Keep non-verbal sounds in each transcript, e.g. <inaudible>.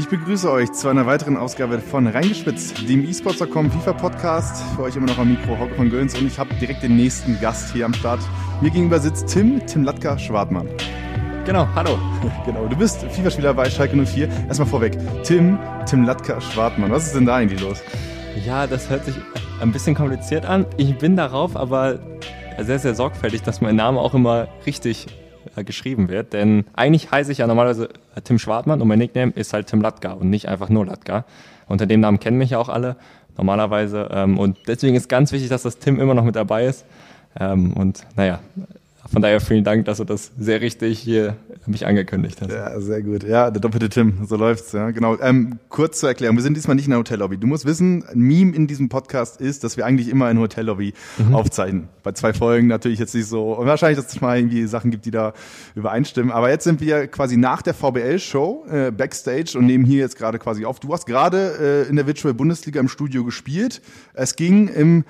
Ich begrüße euch zu einer weiteren Ausgabe von Reingespitzt, dem eSports.com FIFA Podcast. Für euch immer noch am Mikro Hauke von Göns und ich habe direkt den nächsten Gast hier am Start. Mir gegenüber sitzt Tim, Tim Latka Schwartmann. Genau, hallo. <laughs> Genau, du bist FIFA-Spieler bei Schalke 04. Erstmal vorweg, Tim, Tim Latka Schwartmann. Was ist denn da eigentlich los? Ja, das hört sich ein bisschen kompliziert an. Ich bin darauf aber sehr, sehr sorgfältig, dass mein Name auch immer richtig äh, geschrieben wird. Denn eigentlich heiße ich ja normalerweise äh, Tim Schwartmann und mein Nickname ist halt Tim Latka und nicht einfach nur Latka. Unter dem Namen kennen mich ja auch alle normalerweise. Ähm, und deswegen ist ganz wichtig, dass das Tim immer noch mit dabei ist. Ähm, und naja, von daher vielen Dank, dass du das sehr richtig hier mich angekündigt hast. Ja, sehr gut. Ja, der doppelte Tim, so läuft's, ja, genau. Ähm, kurz zur Erklärung, wir sind diesmal nicht in der Hotellobby. Du musst wissen, ein Meme in diesem Podcast ist, dass wir eigentlich immer in der Hotellobby mhm. aufzeichnen. Bei zwei Folgen natürlich jetzt nicht so, und wahrscheinlich, dass es mal irgendwie Sachen gibt, die da übereinstimmen. Aber jetzt sind wir quasi nach der VBL-Show, äh, Backstage und nehmen hier jetzt gerade quasi auf. Du hast gerade äh, in der Virtual Bundesliga im Studio gespielt. Es ging im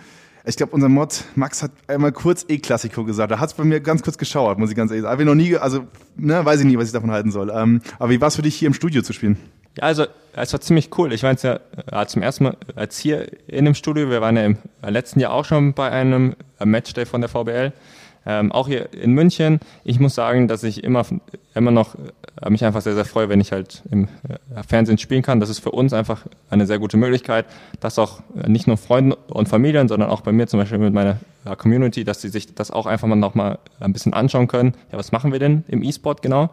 ich glaube, unser Mod Max hat einmal kurz E-Klassiko gesagt. Da hat es bei mir ganz kurz geschauert, muss ich ganz ehrlich sagen. Aber noch nie, also ne, weiß ich nie, was ich davon halten soll. Ähm, aber wie war es für dich, hier im Studio zu spielen? Ja, also es war ziemlich cool. Ich war jetzt ja äh, zum ersten Mal als hier in dem Studio. Wir waren ja im letzten Jahr auch schon bei einem Matchday von der VBL. Ähm, auch hier in München. Ich muss sagen, dass ich immer, immer noch äh, mich einfach sehr, sehr freue, wenn ich halt im äh, Fernsehen spielen kann. Das ist für uns einfach eine sehr gute Möglichkeit, dass auch äh, nicht nur Freunden und Familien, sondern auch bei mir zum Beispiel mit meiner äh, Community, dass sie sich das auch einfach mal noch mal ein bisschen anschauen können. Ja, was machen wir denn im E-Sport genau?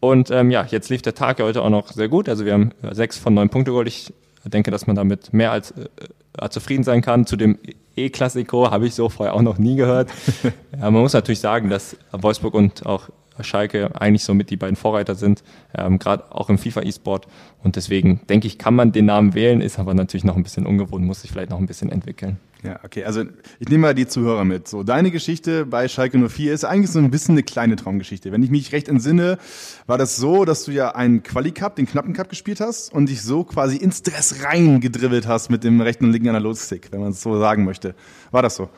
Und ähm, ja, jetzt lief der Tag ja heute auch noch sehr gut. Also wir haben sechs von neun Punkte geholt. Ich denke, dass man damit mehr als äh, zufrieden sein kann. Zu dem E-Klassiko habe ich so vorher auch noch nie gehört. <laughs> ja, man muss natürlich sagen, dass Wolfsburg und auch Schalke eigentlich so mit die beiden Vorreiter sind, ähm, gerade auch im FIFA-E-Sport. Und deswegen denke ich, kann man den Namen wählen, ist aber natürlich noch ein bisschen ungewohnt, muss sich vielleicht noch ein bisschen entwickeln. Ja, okay. Also ich nehme mal die Zuhörer mit. So, deine Geschichte bei Schalke 04 ist eigentlich so ein bisschen eine kleine Traumgeschichte. Wenn ich mich recht entsinne, war das so, dass du ja einen Quali-Cup, den knappen Cup gespielt hast und dich so quasi ins Dress reingedribbelt hast mit dem rechten und linken Analogstick, wenn man es so sagen möchte. War das so?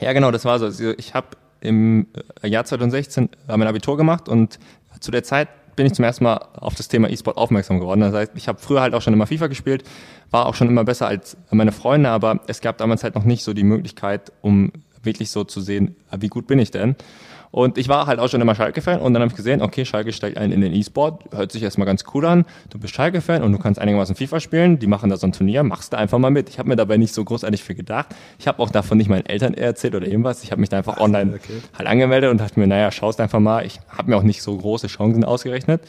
Ja, genau, das war so. Also ich habe im Jahr 2016 mein Abitur gemacht und zu der Zeit bin ich zum ersten Mal auf das Thema E-Sport aufmerksam geworden. Das heißt, ich habe früher halt auch schon immer FIFA gespielt, war auch schon immer besser als meine Freunde, aber es gab damals halt noch nicht so die Möglichkeit, um wirklich so zu sehen, wie gut bin ich denn. Und ich war halt auch schon immer Schalke-Fan und dann habe ich gesehen, okay, Schalke steigt ein in den E-Sport, hört sich erstmal ganz cool an. Du bist Schalke-Fan und du kannst einigermaßen FIFA spielen, die machen da so ein Turnier, machst du einfach mal mit. Ich habe mir dabei nicht so großartig viel gedacht. Ich habe auch davon nicht meinen Eltern erzählt oder irgendwas. Ich habe mich da einfach online okay. halt angemeldet und dachte mir, naja, schaust einfach mal. Ich habe mir auch nicht so große Chancen ausgerechnet,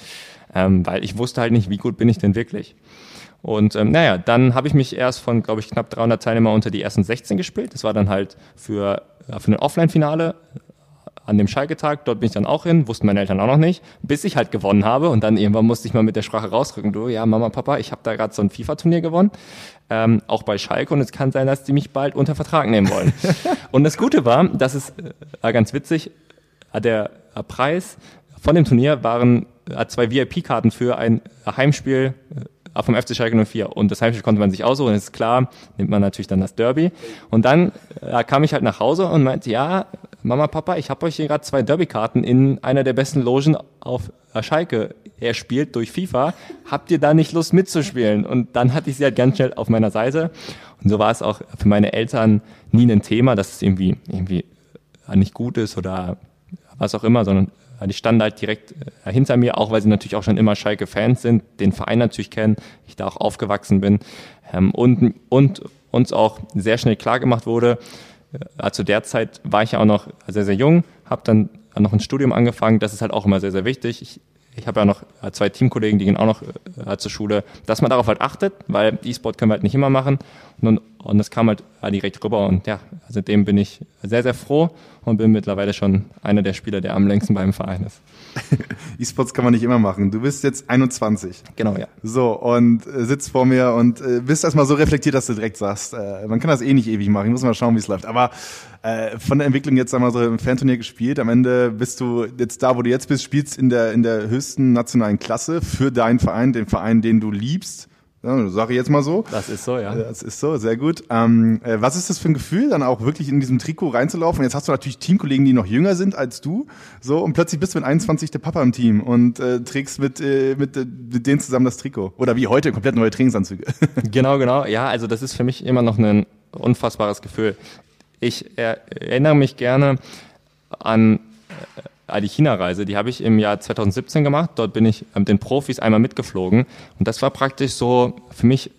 ähm, weil ich wusste halt nicht, wie gut bin ich denn wirklich. Und ähm, naja, dann habe ich mich erst von, glaube ich, knapp 300 Teilnehmer unter die ersten 16 gespielt. Das war dann halt für, für ein Offline-Finale an dem Schalke-Tag, dort bin ich dann auch hin, wussten meine Eltern auch noch nicht, bis ich halt gewonnen habe und dann irgendwann musste ich mal mit der Sprache rausrücken, du, ja, Mama, Papa, ich habe da gerade so ein FIFA-Turnier gewonnen, ähm, auch bei Schalke und es kann sein, dass die mich bald unter Vertrag nehmen wollen. <laughs> und das Gute war, das ist äh, ganz witzig, der äh, Preis von dem Turnier waren äh, zwei VIP-Karten für ein Heimspiel äh, vom FC Schalke 04. Und das Heimspiel konnte man sich aussuchen, ist klar, nimmt man natürlich dann das Derby. Und dann äh, kam ich halt nach Hause und meinte, ja, Mama, Papa, ich habe euch hier gerade zwei Derby-Karten in einer der besten Logen auf Schalke erspielt durch FIFA. Habt ihr da nicht Lust mitzuspielen? Und dann hatte ich sie halt ganz schnell auf meiner Seite. Und so war es auch für meine Eltern nie ein Thema, dass es irgendwie, irgendwie nicht gut ist oder was auch immer, sondern die standen halt direkt äh, hinter mir, auch weil sie natürlich auch schon immer Schalke-Fans sind, den Verein natürlich kennen, ich da auch aufgewachsen bin ähm, und, und uns auch sehr schnell klar gemacht wurde, zu der Zeit war ich ja auch noch sehr, sehr jung, habe dann noch ein Studium angefangen. Das ist halt auch immer sehr, sehr wichtig. Ich, ich habe ja noch äh, zwei Teamkollegen, die gehen auch noch äh, zur Schule, dass man darauf halt achtet, weil E-Sport können wir halt nicht immer machen. Und, und das kam halt direkt rüber und ja, seitdem bin ich sehr, sehr froh und bin mittlerweile schon einer der Spieler, der am längsten beim Verein ist. <laughs> E-Sports kann man nicht immer machen. Du bist jetzt 21. Genau, ja. So, und äh, sitzt vor mir und äh, bist erstmal so reflektiert, dass du direkt sagst, äh, man kann das eh nicht ewig machen, ich muss mal schauen, wie es läuft. Aber äh, von der Entwicklung jetzt einmal so im Fanturnier gespielt, am Ende bist du jetzt da, wo du jetzt bist, spielst in der, in der höchsten nationalen Klasse für deinen Verein, den Verein, den du liebst Ja, sage ich jetzt mal so. Das ist so, ja. Das ist so, sehr gut. Ähm, äh, was ist das für ein Gefühl, dann auch wirklich in diesem Trikot reinzulaufen? Jetzt hast du natürlich Teamkollegen, die noch jünger sind als du, so und plötzlich bist du mit 21 der Papa im Team und äh, trägst mit, äh, mit, äh, mit denen zusammen das Trikot. Oder wie heute, komplett neue Trainingsanzüge. <laughs> genau, genau. Ja, also das ist für mich immer noch ein unfassbares Gefühl. Ich erinnere mich gerne an die China-Reise, die habe ich im Jahr 2017 gemacht. Dort bin ich mit den Profis einmal mitgeflogen. Und das war praktisch so für mich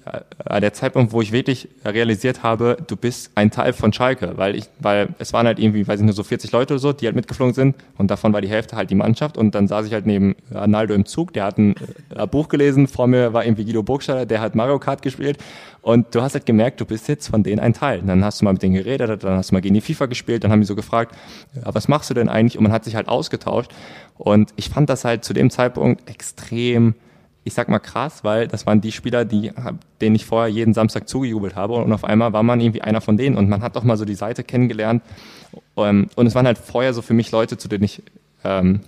äh, der Zeitpunkt, wo ich wirklich realisiert habe, du bist ein Teil von Schalke. Weil ich, weil es waren halt irgendwie, weiß ich nur so 40 Leute oder so, die halt mitgeflogen sind. Und davon war die Hälfte halt die Mannschaft. Und dann saß ich halt neben Arnaldo im Zug. Der hat ein äh, Buch gelesen. Vor mir war irgendwie Guido Burgstaller, der hat Mario Kart gespielt. Und du hast halt gemerkt, du bist jetzt von denen ein Teil. Dann hast du mal mit denen geredet, dann hast du mal gegen die FIFA gespielt, dann haben die so gefragt, was machst du denn eigentlich? Und man hat sich halt ausgetauscht. Und ich fand das halt zu dem Zeitpunkt extrem, ich sag mal krass, weil das waren die Spieler, die, denen ich vorher jeden Samstag zugejubelt habe. Und auf einmal war man irgendwie einer von denen. Und man hat doch mal so die Seite kennengelernt. Ähm, und es waren halt vorher so für mich Leute, zu denen ich ähm,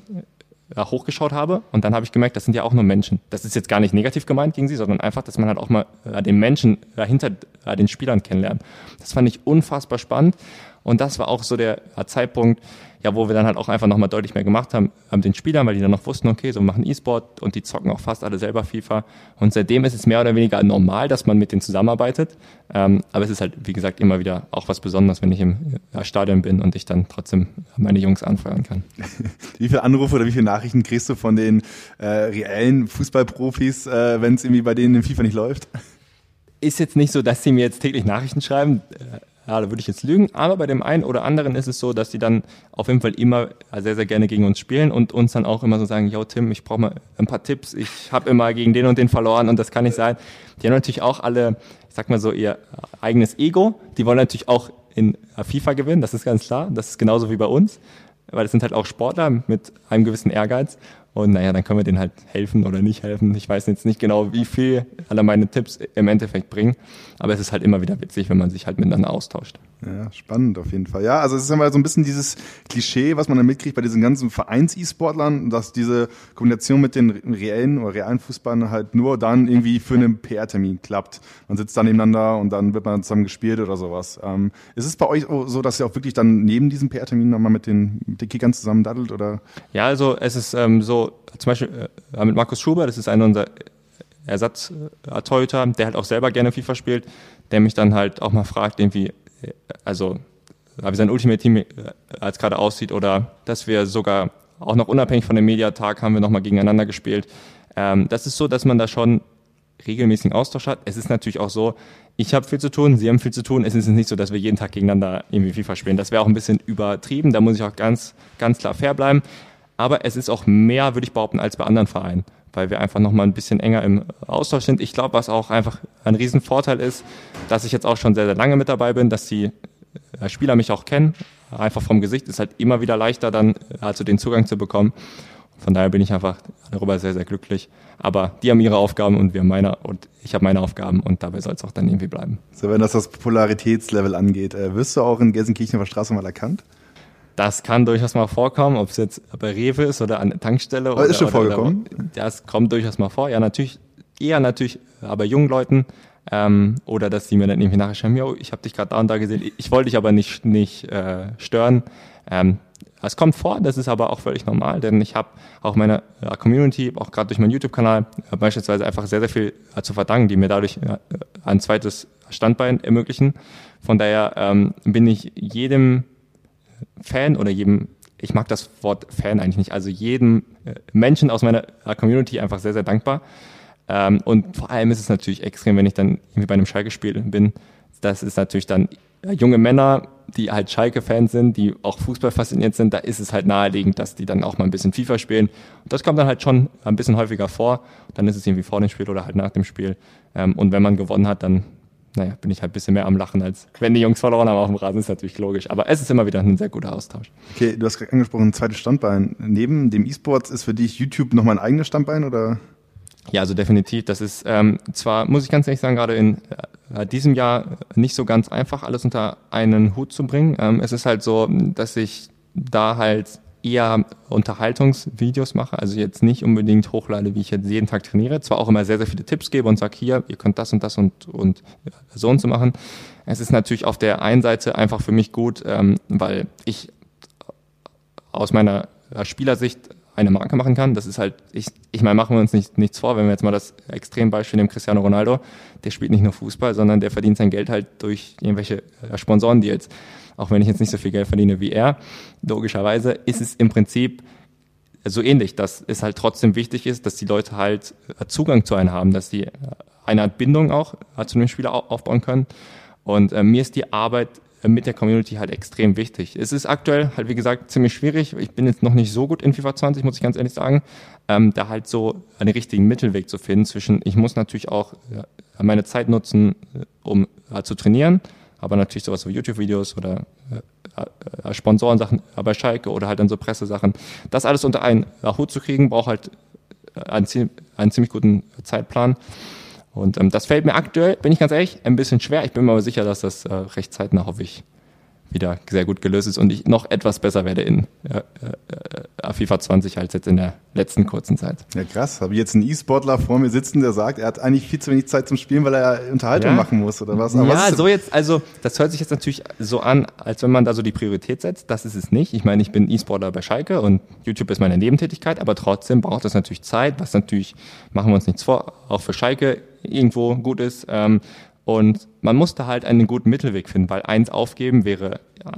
hochgeschaut habe und dann habe ich gemerkt, das sind ja auch nur Menschen. Das ist jetzt gar nicht negativ gemeint gegen sie, sondern einfach, dass man halt auch mal äh, den Menschen äh, hinter äh, den Spielern kennenlernt. Das fand ich unfassbar spannend und das war auch so der Zeitpunkt, ja, wo wir dann halt auch einfach nochmal deutlich mehr gemacht haben mit den Spielern, weil die dann noch wussten, okay, so wir machen E-Sport und die zocken auch fast alle selber FIFA. Und seitdem ist es mehr oder weniger normal, dass man mit denen zusammenarbeitet. Ähm, aber es ist halt, wie gesagt, immer wieder auch was Besonderes, wenn ich im Stadion bin und ich dann trotzdem meine Jungs anfeuern kann. <laughs> wie viele Anrufe oder wie viele Nachrichten kriegst du von den äh, reellen Fußballprofis, äh, wenn es irgendwie bei denen in FIFA nicht läuft? Ist jetzt nicht so, dass sie mir jetzt täglich Nachrichten schreiben. Ja, da würde ich jetzt lügen. Aber bei dem einen oder anderen ist es so, dass die dann auf jeden Fall immer sehr, sehr gerne gegen uns spielen und uns dann auch immer so sagen, yo Tim, ich brauche mal ein paar Tipps. Ich habe immer gegen den und den verloren und das kann nicht sein. Die haben natürlich auch alle, ich sag mal so, ihr eigenes Ego. Die wollen natürlich auch in FIFA gewinnen, das ist ganz klar. Das ist genauso wie bei uns, weil es sind halt auch Sportler mit einem gewissen Ehrgeiz. Und naja, dann können wir denen halt helfen oder nicht helfen. Ich weiß jetzt nicht genau, wie viel alle meine Tipps im Endeffekt bringen. Aber es ist halt immer wieder witzig, wenn man sich halt miteinander austauscht. Ja, spannend auf jeden Fall. Ja, also es ist immer so ein bisschen dieses Klischee, was man dann mitkriegt bei diesen ganzen Vereins-E-Sportlern, dass diese Kombination mit den reellen oder realen Fußballern halt nur dann irgendwie für einen PR-Termin klappt. Man sitzt dann nebeneinander und dann wird man zusammen gespielt oder sowas. Ähm, ist es bei euch so, dass ihr auch wirklich dann neben diesem PR-Termin nochmal mit den, mit den Kickern zusammen daddelt oder? Ja, also es ist ähm, so, zum Beispiel äh, mit Markus Schuber, das ist einer unserer Ersatz-Torhüter, der halt auch selber gerne FIFA spielt, der mich dann halt auch mal fragt, irgendwie, äh, also wie sein Ultimate Team äh, als gerade aussieht oder dass wir sogar auch noch unabhängig von dem Mediatag haben wir nochmal gegeneinander gespielt. Ähm, das ist so, dass man da schon regelmäßigen Austausch hat. Es ist natürlich auch so, ich habe viel zu tun, Sie haben viel zu tun. Es ist nicht so, dass wir jeden Tag gegeneinander irgendwie FIFA spielen. Das wäre auch ein bisschen übertrieben. Da muss ich auch ganz, ganz klar fair bleiben. Aber es ist auch mehr, würde ich behaupten, als bei anderen Vereinen, weil wir einfach nochmal ein bisschen enger im Austausch sind. Ich glaube, was auch einfach ein Riesenvorteil ist, dass ich jetzt auch schon sehr, sehr lange mit dabei bin, dass die äh, Spieler mich auch kennen. Einfach vom Gesicht ist halt immer wieder leichter, dann also den Zugang zu bekommen. Von daher bin ich einfach darüber sehr, sehr glücklich. Aber die haben ihre Aufgaben und wir meine und ich habe meine Aufgaben und dabei soll es auch dann irgendwie bleiben. So, wenn das das Popularitätslevel angeht, äh, wirst du auch in Gelsenkirchen auf der Straße mal erkannt? Das kann durchaus mal vorkommen, ob es jetzt bei Rewe ist oder an der Tankstelle. Aber oder, ist schon oder, vorgekommen? Oder, das kommt durchaus mal vor. Ja, natürlich, eher natürlich aber jungen Leuten. Ähm, oder dass die mir dann irgendwie nachher schreiben, yo, ich habe dich gerade da und da gesehen, ich wollte dich aber nicht, nicht äh, stören. Ähm, es kommt vor, das ist aber auch völlig normal, denn ich habe auch meiner äh, Community, auch gerade durch meinen YouTube-Kanal, äh, beispielsweise einfach sehr, sehr viel äh, zu verdanken, die mir dadurch ein zweites Standbein ermöglichen. Von daher ähm, bin ich jedem Fan oder jedem, ich mag das Wort Fan eigentlich nicht, also jedem äh, Menschen aus meiner äh, Community einfach sehr, sehr dankbar. Ähm, und vor allem ist es natürlich extrem, wenn ich dann irgendwie bei einem Schalke-Spiel bin. Das ist natürlich dann äh, junge Männer, die halt Schalke-Fans sind, die auch Fußball fasziniert sind, da ist es halt naheliegend, dass die dann auch mal ein bisschen FIFA spielen. Und das kommt dann halt schon ein bisschen häufiger vor. Dann ist es irgendwie vor dem Spiel oder halt nach dem Spiel. Ähm, und wenn man gewonnen hat, dann naja, bin ich halt ein bisschen mehr am Lachen, als wenn die Jungs verloren haben auf dem Rasen, ist natürlich logisch. Aber es ist immer wieder ein sehr guter Austausch. Okay, du hast gerade angesprochen, ein zweites Standbein. Neben dem E-Sports ist für dich YouTube nochmal ein eigenes Standbein oder? Ja, also definitiv. Das ist ähm, zwar, muss ich ganz ehrlich sagen, gerade in äh, diesem Jahr nicht so ganz einfach, alles unter einen Hut zu bringen. Ähm, es ist halt so, dass ich da halt eher Unterhaltungsvideos mache, also jetzt nicht unbedingt hochlade, wie ich jetzt jeden Tag trainiere, zwar auch immer sehr, sehr viele Tipps gebe und sage, hier, ihr könnt das und das und, und so und so machen. Es ist natürlich auf der einen Seite einfach für mich gut, ähm, weil ich aus meiner Spielersicht eine Marke machen kann. Das ist halt, ich, ich meine, machen wir uns nicht, nichts vor, wenn wir jetzt mal das Extrembeispiel nehmen, Cristiano Ronaldo, der spielt nicht nur Fußball, sondern der verdient sein Geld halt durch irgendwelche äh, Sponsorendeals. Auch wenn ich jetzt nicht so viel Geld verdiene wie er, logischerweise ist es im Prinzip so ähnlich, dass es halt trotzdem wichtig ist, dass die Leute halt äh, Zugang zu einem haben, dass die äh, eine Art Bindung auch zu dem Spieler aufbauen können. Und äh, mir ist die Arbeit mit der Community halt extrem wichtig. Es ist aktuell halt, wie gesagt, ziemlich schwierig. Ich bin jetzt noch nicht so gut in FIFA 20, muss ich ganz ehrlich sagen, ähm, da halt so einen richtigen Mittelweg zu finden zwischen, ich muss natürlich auch meine Zeit nutzen, äh, um äh, zu trainieren, aber natürlich sowas wie YouTube-Videos oder äh, äh, Sponsorensachen bei Schalke oder halt dann so Pressesachen. Das alles unter einen Hut zu kriegen, braucht halt einen, einen ziemlich guten Zeitplan. Und ähm, das fällt mir aktuell, bin ich ganz ehrlich, ein bisschen schwer. Ich bin mir aber sicher, dass das äh, recht zeitnah, hoffe ich, wieder sehr gut gelöst ist und ich noch etwas besser werde in äh, äh, FIFA 20 als jetzt in der letzten kurzen Zeit. Ja, krass. Habe ich jetzt einen E-Sportler vor mir sitzen, der sagt, er hat eigentlich viel zu wenig Zeit zum Spielen, weil er Unterhaltung ja. machen muss oder was? Aber ja, was so jetzt, also das hört sich jetzt natürlich so an, als wenn man da so die Priorität setzt. Das ist es nicht. Ich meine, ich bin E-Sportler bei Schalke und YouTube ist meine Nebentätigkeit, aber trotzdem braucht das natürlich Zeit, was natürlich, machen wir uns nichts vor, auch für Schalke irgendwo gut ist. Ähm, und man musste halt einen guten Mittelweg finden, weil eins aufgeben wäre ja,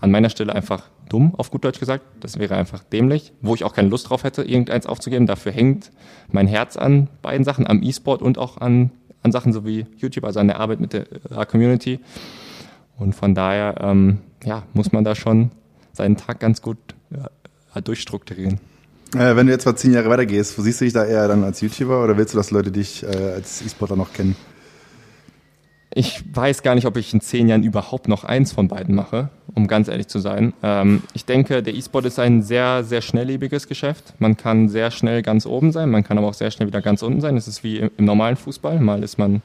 an meiner Stelle einfach dumm, auf gut Deutsch gesagt. Das wäre einfach dämlich, wo ich auch keine Lust drauf hätte, irgendeins aufzugeben. Dafür hängt mein Herz an beiden Sachen, am E-Sport und auch an, an Sachen so wie YouTube, also an der Arbeit mit der äh, Community. Und von daher ähm, ja, muss man da schon seinen Tag ganz gut ja, durchstrukturieren. Äh, wenn du jetzt mal zehn Jahre weitergehst, wo siehst du dich da eher dann als YouTuber oder willst du, dass Leute dich äh, als E-Sportler noch kennen? Ich weiß gar nicht, ob ich in zehn Jahren überhaupt noch eins von beiden mache, um ganz ehrlich zu sein. Ähm, ich denke, der E-Sport ist ein sehr, sehr schnelllebiges Geschäft. Man kann sehr schnell ganz oben sein, man kann aber auch sehr schnell wieder ganz unten sein. Es ist wie im, normalen Fußball. Mal ist man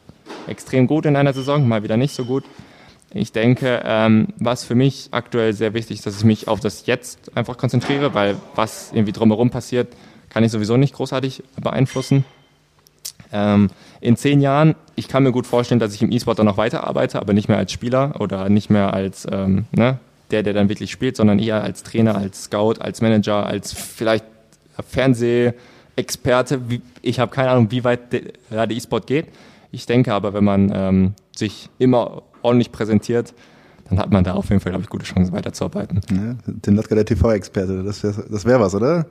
extrem gut in einer Saison, mal wieder nicht so gut. Ich denke, ähm, was für mich aktuell sehr wichtig ist, dass ich mich auf das Jetzt einfach konzentriere, weil was irgendwie drumherum passiert, kann ich sowieso nicht großartig beeinflussen. Ähm, in zehn Jahren, ich kann mir gut vorstellen, dass ich im E-Sport dann noch weiterarbeite, aber nicht mehr als Spieler oder nicht mehr als ähm, ne, der, der dann wirklich spielt, sondern eher als Trainer, als Scout, als Manager, als vielleicht Fernsehexperte. Ich habe keine Ahnung, wie weit der, E-Sport geht. Ich denke aber, wenn man ähm, sich immer ordentlich präsentiert, dann hat man da auf jeden Fall, glaube ich, gute Chancen weiterzuarbeiten. Ja, Tim Latka, der TV-Experte, das wäre das wär was, oder?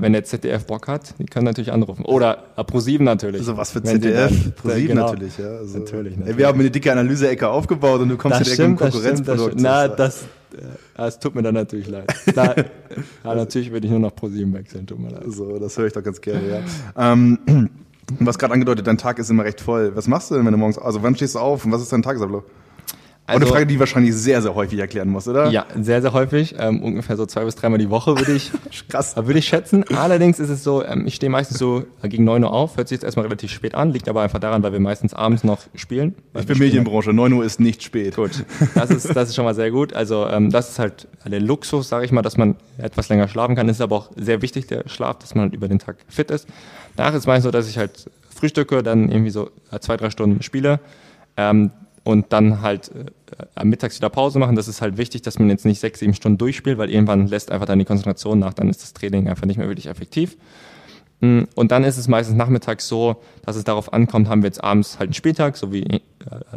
Wenn der ZDF Bock hat, die können natürlich anrufen. Oder Pro7 natürlich. Also was für ZDF? Pro7 genau. natürlich, ja. Also, natürlich, natürlich. Ey, wir haben eine dicke Analyse-Ecke aufgebaut und du kommst das direkt stimmt, im Konkurrenzprodukt. Na, das, das tut mir dann natürlich leid. <laughs> Na, ja, natürlich würde ich nur noch Pro7 wechseln, tut mir leid. So, das höre ich doch ganz gerne, ja. ähm, <clears throat> du hast gerade angedeutet, dein Tag ist immer recht voll. Was machst du denn, wenn du morgens, also wann stehst du auf und was ist dein Tagesablauf? Also, eine Frage, die wahrscheinlich sehr, sehr häufig erklären muss, oder? Ja, sehr, sehr häufig. Ähm, ungefähr so zwei bis dreimal die Woche würde ich, <laughs> Krass. würde ich schätzen. Allerdings ist es so, ähm, ich stehe meistens so gegen neun Uhr auf, hört sich jetzt erstmal relativ spät an, liegt aber einfach daran, weil wir meistens abends noch spielen. Ich bin Medienbranche, neun Uhr ist nicht spät. Gut, das ist, das ist schon mal sehr gut. Also ähm, das ist halt der Luxus, sage ich mal, dass man etwas länger schlafen kann. Das ist aber auch sehr wichtig, der Schlaf, dass man halt über den Tag fit ist. Danach ist es meistens so, dass ich halt frühstücke, dann irgendwie so zwei, drei Stunden spiele. Ähm, und dann halt äh, mittags wieder Pause machen. Das ist halt wichtig, dass man jetzt nicht sechs, sieben Stunden durchspielt, weil irgendwann lässt einfach dann die Konzentration nach, dann ist das Training einfach nicht mehr wirklich effektiv. Mm, und dann ist es meistens nachmittags so, dass es darauf ankommt, haben wir jetzt abends halt einen Spieltag, so wie äh,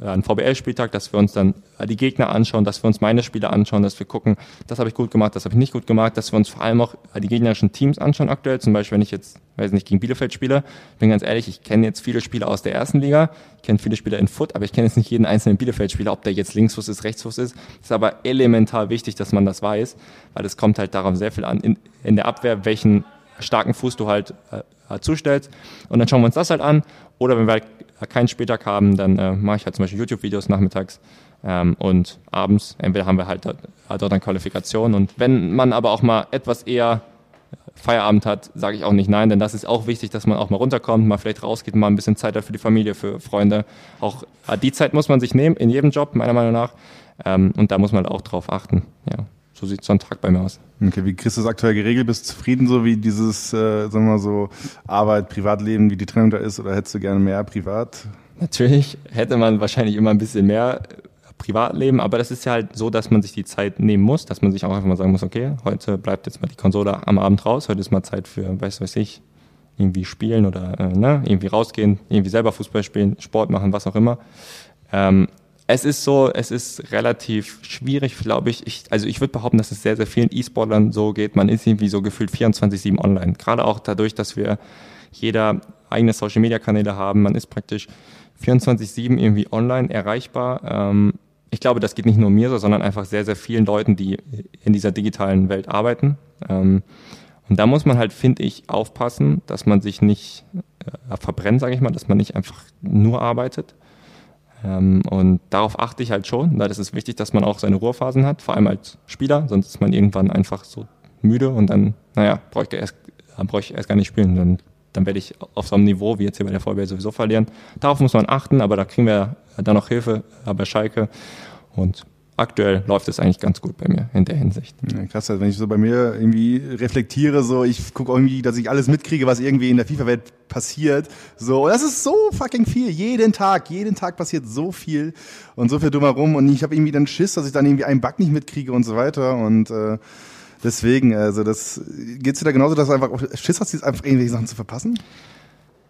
einen VBL-Spieltag, dass wir uns dann die Gegner anschauen, dass wir uns meine Spiele anschauen, dass wir gucken, das habe ich gut gemacht, das habe ich nicht gut gemacht, dass wir uns vor allem auch die gegnerischen Teams anschauen aktuell. Zum Beispiel, wenn ich jetzt, weiß nicht, gegen Bielefeld spiele, bin ganz ehrlich, ich kenne jetzt viele Spieler aus der ersten Liga, ich kenne viele Spieler in Foot, aber ich kenne jetzt nicht jeden einzelnen Bielefeld-Spieler, ob der jetzt Linksfuß ist, Rechtsfuß ist. Ist aber elementar wichtig, dass man das weiß, weil es kommt halt darauf sehr viel an, in, in der Abwehr, welchen starken Fuß du halt äh, zustellst. Und dann schauen wir uns das halt an. Oder wenn wir halt keinen Spieltag haben, dann äh, mache ich halt zum Beispiel YouTube-Videos nachmittags. Ähm, und abends, entweder haben wir halt dort, halt dort dann Qualifikation. Und wenn man aber auch mal etwas eher Feierabend hat, sage ich auch nicht nein, denn das ist auch wichtig, dass man auch mal runterkommt, mal vielleicht rausgeht, mal ein bisschen Zeit hat für die Familie, für Freunde. Auch äh, die Zeit muss man sich nehmen, in jedem Job, meiner Meinung nach. Ähm, und da muss man auch drauf achten. Ja. So sieht so ein Tag bei mir aus. Okay, wie kriegst du das aktuell geregelt? Bist du zufrieden so, wie dieses, äh, sagen wir mal so, Arbeit, Privatleben, wie die Trennung da ist? Oder hättest du gerne mehr privat? Natürlich hätte man wahrscheinlich immer ein bisschen mehr Privatleben, aber das ist ja halt so, dass man sich die Zeit nehmen muss, dass man sich auch einfach mal sagen muss, okay, heute bleibt jetzt mal die Konsole am Abend raus, heute ist mal Zeit für, weiß weiß ich, irgendwie spielen oder äh, ne, irgendwie rausgehen, irgendwie selber Fußball spielen, Sport machen, was auch immer. Ähm, es ist so, es ist relativ schwierig, glaube ich. ich. Also ich würde behaupten, dass es sehr, sehr vielen E-Sportlern so geht. Man ist irgendwie so gefühlt 24-7 online. Gerade auch dadurch, dass wir jeder eigene Social-Media-Kanäle haben. Man ist praktisch 24-7 irgendwie online erreichbar. Ähm, ich glaube, das geht nicht nur mir so, sondern einfach sehr, sehr vielen Leuten, die in dieser digitalen Welt arbeiten. Ähm, und da muss man halt, finde ich, aufpassen, dass man sich nicht äh, verbrennt, sage ich mal, dass man nicht einfach nur arbeitet. Ähm, und darauf achte ich halt schon, weil es ist wichtig, dass man auch seine Ruhephasen hat, vor allem als Spieler, sonst ist man irgendwann einfach so müde und dann, naja, bräuchte ich erst, brauche ich erst gar nicht spielen. Dann, dann werde ich auf so einem Niveau wie jetzt hier bei der VW sowieso verlieren. Darauf muss man achten, aber da kriegen wir dann noch Hilfe äh, bei Schalke. Und aktuell läuft es eigentlich ganz gut bei mir in der Hinsicht. Ja, krass, also wenn ich so bei mir irgendwie reflektiere, so ich gucke irgendwie, dass ich alles mitkriege, was irgendwie in der FIFA-Welt passiert. So, und das ist so fucking viel. Jeden Tag, jeden Tag passiert so viel und so viel drumherum. Und ich habe irgendwie dann Schiss, dass ich dann irgendwie einen Bug nicht mitkriege und so weiter. Und äh, deswegen, also das geht's dir da genauso, dass du einfach Schiss hast, einfach irgendwelche Sachen zu verpassen?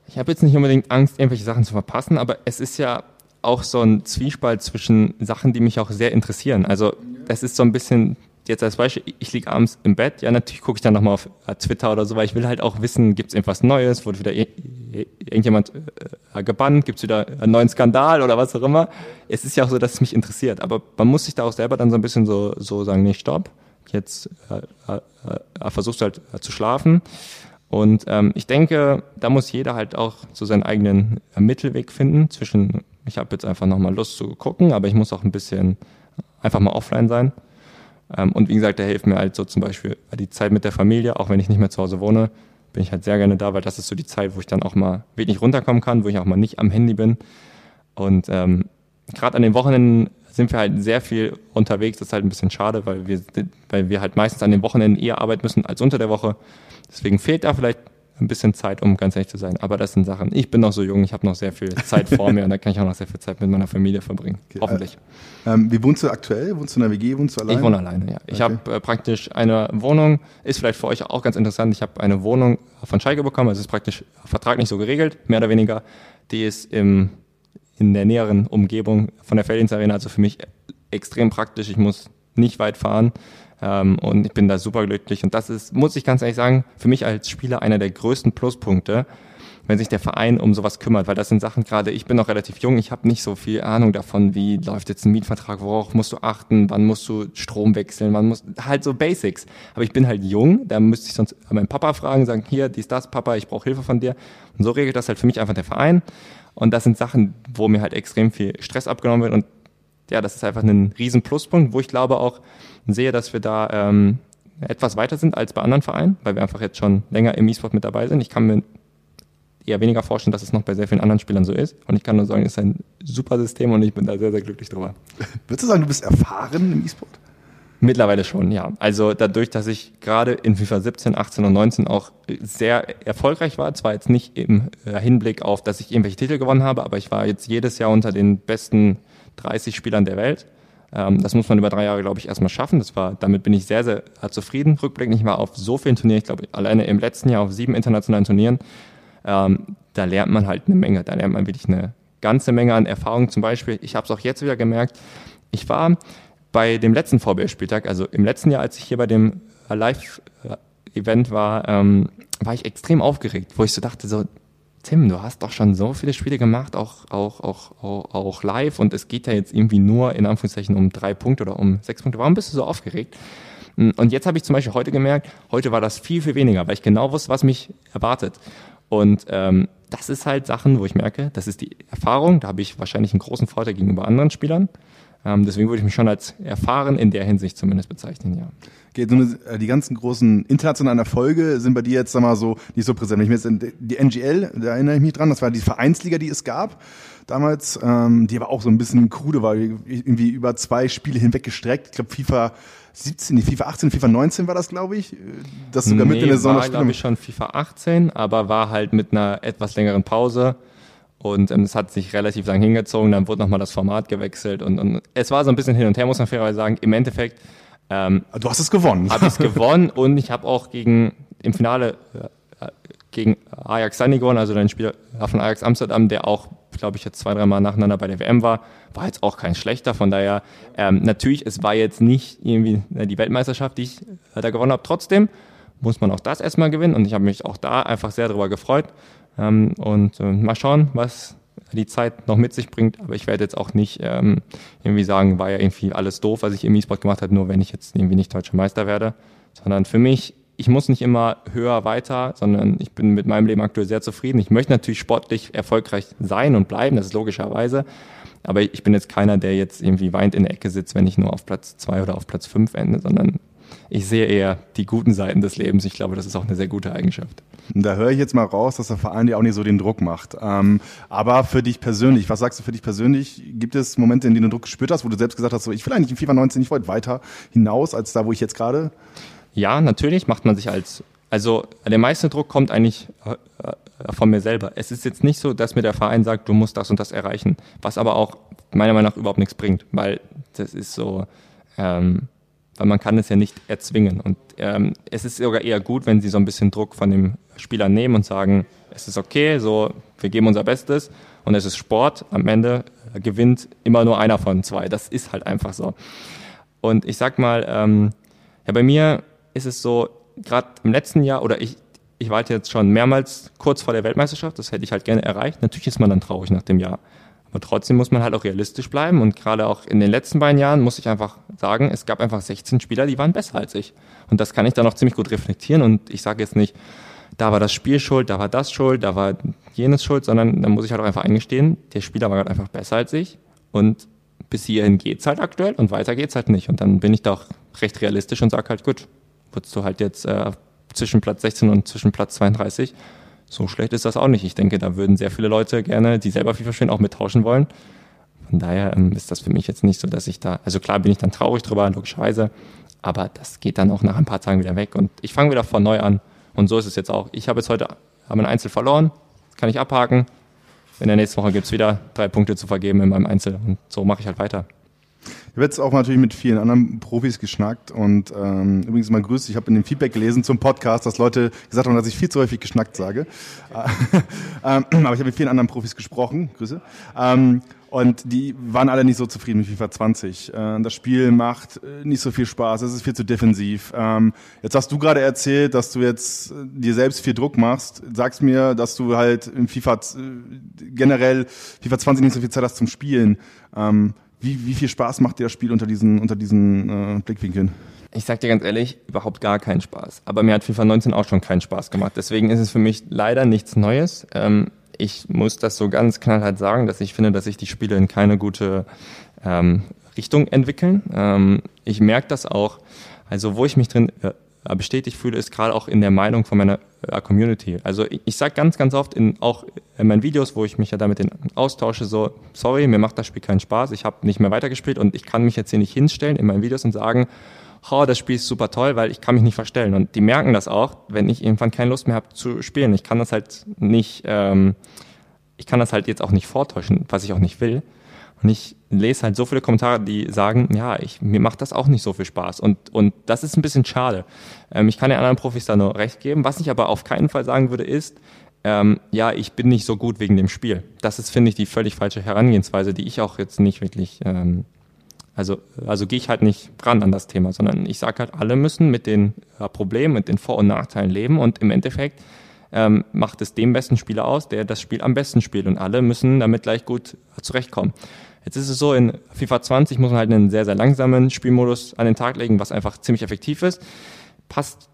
Ich habe jetzt nicht unbedingt Angst, irgendwelche Sachen zu verpassen, aber es ist ja auch so ein Zwiespalt zwischen Sachen, die mich auch sehr interessieren. Also das ist so ein bisschen, jetzt als Beispiel, ich liege abends im Bett, ja natürlich gucke ich dann nochmal auf äh, Twitter oder so, weil ich will halt auch wissen, gibt es irgendwas Neues, wurde wieder irgendjemand äh, gebannt, gibt es wieder einen neuen Skandal oder was auch immer. Es ist ja auch so, dass es mich interessiert, aber man muss sich da auch selber dann so ein bisschen so, so sagen, nee, stopp, jetzt äh, äh, äh versuchst du halt äh, zu schlafen. Und ähm, ich denke, da muss jeder halt auch so seinen eigenen Mittelweg finden zwischen ich habe jetzt einfach nochmal Lust zu gucken, aber ich muss auch ein bisschen einfach mal offline sein. Ähm, und wie gesagt, da hilft mir halt so zum Beispiel die Zeit mit der Familie, auch wenn ich nicht mehr zu Hause wohne, bin ich halt sehr gerne da, weil das ist so die Zeit, wo ich dann auch mal wenig runterkommen kann, wo ich auch mal nicht am Handy bin. Und ähm, gerade an den Wochenenden sind wir halt sehr viel unterwegs. Das ist halt ein bisschen schade, weil wir, weil wir halt meistens an den Wochenenden eher arbeiten müssen als unter der Woche. Deswegen fehlt da vielleicht ein bisschen Zeit, um ganz ehrlich zu sein. Aber das sind Sachen. Ich bin noch so jung, ich habe noch sehr viel Zeit vor mir und da kann ich auch noch sehr viel Zeit mit meiner Familie verbringen. Okay, Hoffentlich. Äh, ähm, wie wohnst du aktuell? Wohnst du in der WG? Wohnst du alleine? Ich wohne alleine, ja. Ich okay. habe äh, praktisch eine Wohnung, ist vielleicht für euch auch ganz interessant. Ich habe eine Wohnung von Schalke bekommen, also ist praktisch vertraglich so geregelt, mehr oder weniger. Die ist im, in der näheren Umgebung von der Feldins Arena, also für mich extrem praktisch. Ich muss nicht weit fahren. Ähm, und ich bin da super glücklich. Und das ist, muss ich ganz ehrlich sagen, für mich als Spieler einer der größten Pluspunkte, wenn sich der Verein um sowas kümmert, weil das sind Sachen gerade, ich bin noch relativ jung, ich habe nicht so viel Ahnung davon, wie läuft jetzt ein Mietvertrag, worauf musst du achten, wann musst du Strom wechseln, wann muss halt so Basics. Aber ich bin halt jung, da müsste ich sonst meinen Papa fragen, sagen, hier, dies, das, Papa, ich brauche Hilfe von dir. Und so regelt das halt für mich einfach der Verein. Und das sind Sachen, wo mir halt extrem viel Stress abgenommen wird. Und ja, das ist einfach ein riesen Pluspunkt, wo ich glaube auch, sehe, dass wir da ähm, etwas weiter sind als bei anderen Vereinen, weil wir einfach jetzt schon länger im E-Sport mit dabei sind. Ich kann mir eher weniger vorstellen, dass es noch bei sehr vielen anderen Spielern so ist. Und ich kann nur sagen, es ist ein super System und ich bin da sehr, sehr glücklich drüber. Würdest du sagen, du bist erfahren im E-Sport? Mittlerweile schon, ja. Also dadurch, dass ich gerade in FIFA 17, 18 und 19 auch sehr erfolgreich war, zwar jetzt nicht im äh, Hinblick auf, dass ich irgendwelche Titel gewonnen habe, aber ich war jetzt jedes Jahr unter den besten 30 Spielern der Welt ähm, das muss man über drei Jahre, glaube ich, erstmal schaffen. Das war, damit bin ich sehr, sehr zufrieden. Rückblickend, ich war auf so vielen Turnieren, ich glaube, alleine im letzten Jahr auf sieben internationalen Turnieren. Ähm, da lernt man halt eine Menge. Da lernt man wirklich eine ganze Menge an Erfahrung. Zum Beispiel, ich habe es auch jetzt wieder gemerkt, ich war bei dem letzten VBL-Spieltag, also im letzten Jahr, als ich hier bei dem Live-Event war, ähm, war ich extrem aufgeregt, wo ich so dachte, so, Tim, du hast doch schon so viele Spiele gemacht, auch, auch, auch, auch, auch live und es geht ja jetzt irgendwie nur in Anführungszeichen um drei Punkte oder um sechs Punkte. Warum bist du so aufgeregt? Und jetzt habe ich zum Beispiel heute gemerkt, heute war das viel, viel weniger, weil ich genau wusste, was mich erwartet. Und ähm, das ist halt Sachen, wo ich merke, das ist die Erfahrung, da habe ich wahrscheinlich einen großen Vorteil gegenüber anderen Spielern. Ähm, deswegen würde ich mich schon als erfahren in der Hinsicht zumindest bezeichnen, ja. Okay, so die ganzen großen internationalen Erfolge sind bei dir jetzt sag mal so nicht so präsent. Ich mir jetzt die NGL, da erinnere ich mich dran, das war die Vereinsliga, die es gab damals, ähm, die aber auch so ein bisschen krude war, irgendwie über zwei Spiele hinweg gestreckt. Ich glaube FIFA 17, die FIFA 18, FIFA 19 war das, glaube ich. Das sogar nee, mit in der Saison war, glaube ich, schon FIFA 18, aber war halt mit einer etwas längeren Pause. Und ähm, es hat sich relativ lang hingezogen, dann wurde nochmal das Format gewechselt und, und es war so ein bisschen hin und her, muss man fairerweise sagen. Im Endeffekt ähm, du hast es gewonnen. Habe es gewonnen <laughs> und ich habe auch gegen im Finale äh, gegen Ajax gewonnen, also den Spieler von Ajax Amsterdam, der auch, glaube ich, jetzt zwei, dreimal nacheinander bei der WM war, war jetzt auch kein schlechter. Von daher, ähm, natürlich, es war jetzt nicht irgendwie äh, die Weltmeisterschaft, die ich äh, da gewonnen habe. Trotzdem muss man auch das erstmal gewinnen und ich habe mich auch da einfach sehr darüber gefreut. Ähm, und äh, mal schauen, was die Zeit noch mit sich bringt. Aber ich werde jetzt auch nicht ähm, irgendwie sagen, war ja irgendwie alles doof, was ich im E-Sport gemacht habe, nur wenn ich jetzt irgendwie nicht deutscher Meister werde. Sondern für mich, ich muss nicht immer höher weiter, sondern ich bin mit meinem Leben aktuell sehr zufrieden. Ich möchte natürlich sportlich erfolgreich sein und bleiben, das ist logischerweise. Aber ich bin jetzt keiner, der jetzt irgendwie weint in der Ecke sitzt, wenn ich nur auf Platz zwei oder auf Platz fünf ende, sondern ich sehe eher die guten Seiten des Lebens. Ich glaube, das ist auch eine sehr gute Eigenschaft. Da höre ich jetzt mal raus, dass der Verein dir auch nicht so den Druck macht. Ähm, aber für dich persönlich, was sagst du für dich persönlich? Gibt es Momente, in denen du Druck gespürt hast, wo du selbst gesagt hast, so, ich will eigentlich in FIFA 19, ich wollte weiter hinaus als da, wo ich jetzt gerade? Ja, natürlich macht man sich als, also der meiste Druck kommt eigentlich äh, äh, von mir selber. Es ist jetzt nicht so, dass mir der Verein sagt, du musst das und das erreichen, was aber auch meiner Meinung nach überhaupt nichts bringt, weil das ist so, ähm, weil man kann es ja nicht erzwingen. Und ähm, es ist sogar eher gut, wenn sie so ein bisschen Druck von dem Spieler nehmen und sagen, es ist okay, so wir geben unser Bestes und es ist Sport. Am Ende gewinnt immer nur einer von zwei. Das ist halt einfach so. Und ich sag mal, ähm, ja, bei mir ist es so, gerade im letzten Jahr oder ich, ich war jetzt schon mehrmals kurz vor der Weltmeisterschaft, das hätte ich halt gerne erreicht. Natürlich ist man dann traurig nach dem Jahr. Aber trotzdem muss man halt auch realistisch bleiben. Und gerade auch in den letzten beiden Jahren muss ich einfach sagen, es gab einfach 16 Spieler, die waren besser als ich. Und das kann ich dann auch ziemlich gut reflektieren. Und ich sage jetzt nicht, da war das Spiel schuld, da war das schuld, da war jenes schuld, sondern da muss ich halt auch einfach eingestehen, der Spieler war halt einfach besser als ich. Und bis hierhin geht's halt aktuell und weiter geht's halt nicht. Und dann bin ich da auch recht realistisch und sage halt, gut, wurdest du halt jetzt äh, zwischen Platz 16 und zwischen Platz 32 so schlecht ist das auch nicht. Ich denke, da würden sehr viele Leute gerne, die selber FIFA spielen, auch mittauschen wollen. Von daher ähm, ist das für mich jetzt nicht so, dass ich da, also klar bin ich dann traurig drüber, logischerweise, aber das geht dann auch nach ein paar Tagen wieder weg und ich fange wieder von neu an. Und so ist es jetzt auch. Ich habe jetzt heute habe ein Einzel verloren, kann ich abhaken. In der nächsten Woche gibt es wieder drei Punkte zu vergeben in meinem Einzel und so mache ich halt weiter. Habe jetzt auch natürlich mit vielen anderen Profis geschnackt und ähm, übrigens mal grüßt. Ich habe in dem Feedback gelesen zum Podcast, dass Leute gesagt haben, dass ich viel zu häufig geschnackt sage. <laughs> ähm, aber ich habe mit vielen anderen Profis gesprochen. Grüße. Ähm, und die waren alle nicht so zufrieden mit FIFA 20. Äh, das Spiel macht äh, nicht so viel Spaß, es ist viel zu defensiv. Ähm, jetzt hast du gerade erzählt, dass du jetzt äh, dir selbst viel Druck machst. Sagst mir, dass du halt im FIFA generell FIFA 20 nicht so viel Zeit hast zum Spielen. Wie, wie viel Spaß macht dir das Spiel unter diesen, unter diesen äh, Blickwinkeln? Ich sag dir ganz ehrlich, überhaupt gar keinen Spaß. Aber mir hat FIFA 19 auch schon keinen Spaß gemacht. Deswegen ist es für mich leider nichts Neues. Ähm, ich muss das so ganz knallhart sagen, dass ich finde, dass sich die Spiele in keine gute ähm, Richtung entwickeln. Ähm, ich merke das auch, also wo ich mich drin äh, bestätigt fühle, ist gerade auch in der Meinung von meiner äh, Community. Also ich, ich sage ganz, ganz oft in auch in meinen Videos, wo ich mich ja damit austausche, so, sorry, mir macht das Spiel keinen Spaß, ich habe nicht mehr weitergespielt und ich kann mich jetzt hier nicht hinstellen in meinen Videos und sagen, oh, das Spiel ist super toll, weil ich kann mich nicht verstellen. Und die merken das auch, wenn ich irgendwann keine Lust mehr habe zu spielen. Ich kann das halt nicht, ähm, ich kann das halt jetzt auch nicht vortäuschen, was ich auch nicht will. Und ich lese halt so viele Kommentare, die sagen, ja, ich, mir macht das auch nicht so viel Spaß. Und, und das ist ein bisschen schade. Ähm, ich kann den anderen Profis da nur recht geben. Was ich aber auf keinen Fall sagen würde, ist, ähm, ja, ich bin nicht so gut wegen dem Spiel. Das ist, finde ich, die völlig falsche Herangehensweise, die ich auch jetzt nicht wirklich, ähm, also, also gehe ich halt nicht ran an das Thema, sondern ich sage halt, alle müssen mit den äh, Problemen, mit den Vor- und Nachteilen leben und im Endeffekt ähm, macht es dem besten Spieler aus, der das Spiel am besten spielt und alle müssen damit gleich gut zurechtkommen. Jetzt ist es so, in FIFA 20 muss man halt einen sehr, sehr langsamen Spielmodus an den Tag legen, was einfach ziemlich effektiv ist. Passt,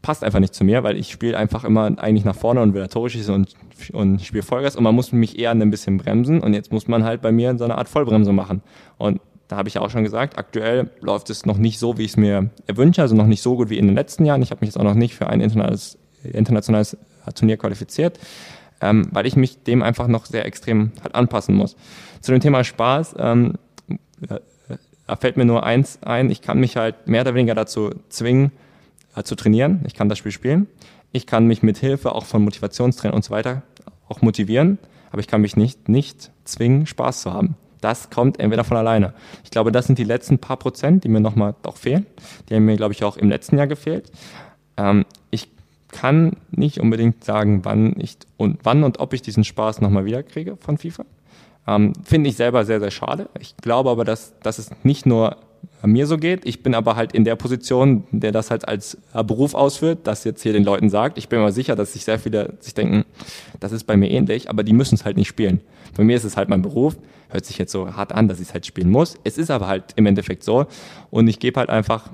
passt einfach nicht zu mir, weil ich spiele einfach immer eigentlich nach vorne und will da Tore schießen und, und spiele Vollgas und man muss mich eher ein bisschen bremsen und jetzt muss man halt bei mir so eine Art Vollbremse machen. Und da habe ich ja auch schon gesagt, aktuell läuft es noch nicht so, wie ich es mir erwünsche, also noch nicht so gut wie in den letzten Jahren. Ich habe mich jetzt auch noch nicht für ein internationales, internationales Turnier qualifiziert, ähm, weil ich mich dem einfach noch sehr extrem halt anpassen muss. Zu dem Thema Spaß, ähm, äh, da fällt mir nur eins ein, ich kann mich halt mehr oder weniger dazu zwingen, äh, zu trainieren. Ich kann das Spiel spielen. Ich kann mich mit Hilfe auch von Motivationstrainern und so weiter auch motivieren, aber ich kann mich nicht, nicht zwingen, Spaß zu haben. Das kommt entweder von alleine. Ich glaube, das sind die letzten paar Prozent, die mir nochmal doch fehlen. Die haben mir, glaube ich, auch im letzten Jahr gefehlt. Ähm, ich kann nicht unbedingt sagen, wann ich und wann und ob ich diesen Spaß nochmal wiederkriege von FIFA. Ähm, Finde ich selber sehr, sehr schade. Ich glaube aber, dass, dass es nicht nur mir so geht. Ich bin aber halt in der Position, der das halt als Beruf ausführt, das jetzt hier den Leuten sagt. Ich bin mir sicher, dass sich sehr viele sich denken, das ist bei mir ähnlich, aber die müssen es halt nicht spielen. Bei mir ist es halt mein Beruf. Hört sich jetzt so hart an, dass ich es halt spielen muss. Es ist aber halt im Endeffekt so. Und ich gebe halt einfach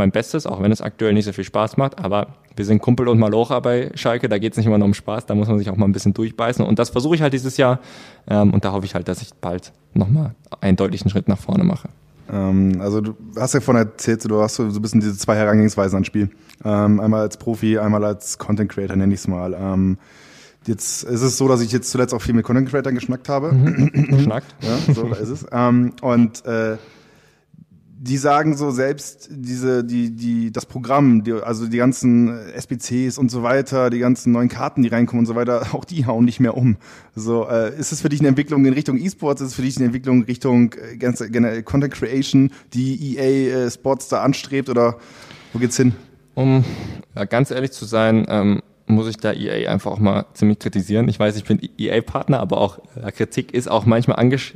mein Bestes, auch wenn es aktuell nicht so viel Spaß macht. Aber wir sind Kumpel und Malocha bei Schalke, da geht es nicht immer nur um Spaß, da muss man sich auch mal ein bisschen durchbeißen. Und das versuche ich halt dieses Jahr. Ähm, und da hoffe ich halt, dass ich bald nochmal einen deutlichen Schritt nach vorne mache. Ähm, also du hast ja vorhin erzählt, du hast so ein bisschen diese zwei Herangehensweisen ans Spiel. Ähm, einmal als Profi, einmal als Content Creator, nenne ich es mal. Ähm, jetzt ist es so, dass ich jetzt zuletzt auch viel mit Content Creators geschnackt habe. Mhm. <clears throat> Geschnackt. ja, so ist es. Ähm, und äh, die sagen so selbst diese die die das Programm die, also die ganzen SBCs und so weiter die ganzen neuen Karten die reinkommen und so weiter <laughs> auch die hauen nicht mehr um. So äh, ist es für dich eine Entwicklung in Richtung E-Sports? Ist es für dich eine Entwicklung Richtung äh, generell Content Creation die EA äh, Sports da anstrebt? Oder wo geht's hin? Um ja, ganz ehrlich zu sein ähm, muss ich da EA einfach auch mal ziemlich kritisieren. Ich weiß, ich bin EA-Partner, aber auch äh, Kritik ist auch manchmal angesch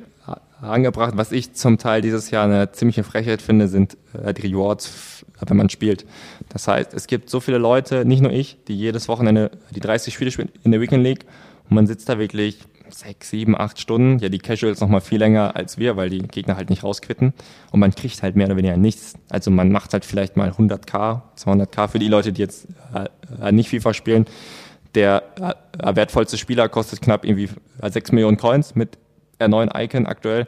angebracht. Was ich zum Teil dieses Jahr eine ziemliche Frechheit finde, sind äh, die Rewards, wenn man spielt. Das heißt, es gibt so viele Leute, nicht nur ich, die jedes Wochenende die 30 Spiele spielen in der Weekend League und man sitzt da wirklich sechs, sieben, acht Stunden. Ja, die Casuals noch mal viel länger als wir, weil die Gegner halt nicht rausquitten. Und man kriegt halt mehr oder weniger nichts. Also man macht halt vielleicht mal 100k, 200k für die Leute, die jetzt äh, nicht FIFA spielen. Der äh, wertvollste Spieler kostet knapp irgendwie 6 Millionen Coins mit R9 Icon aktuell.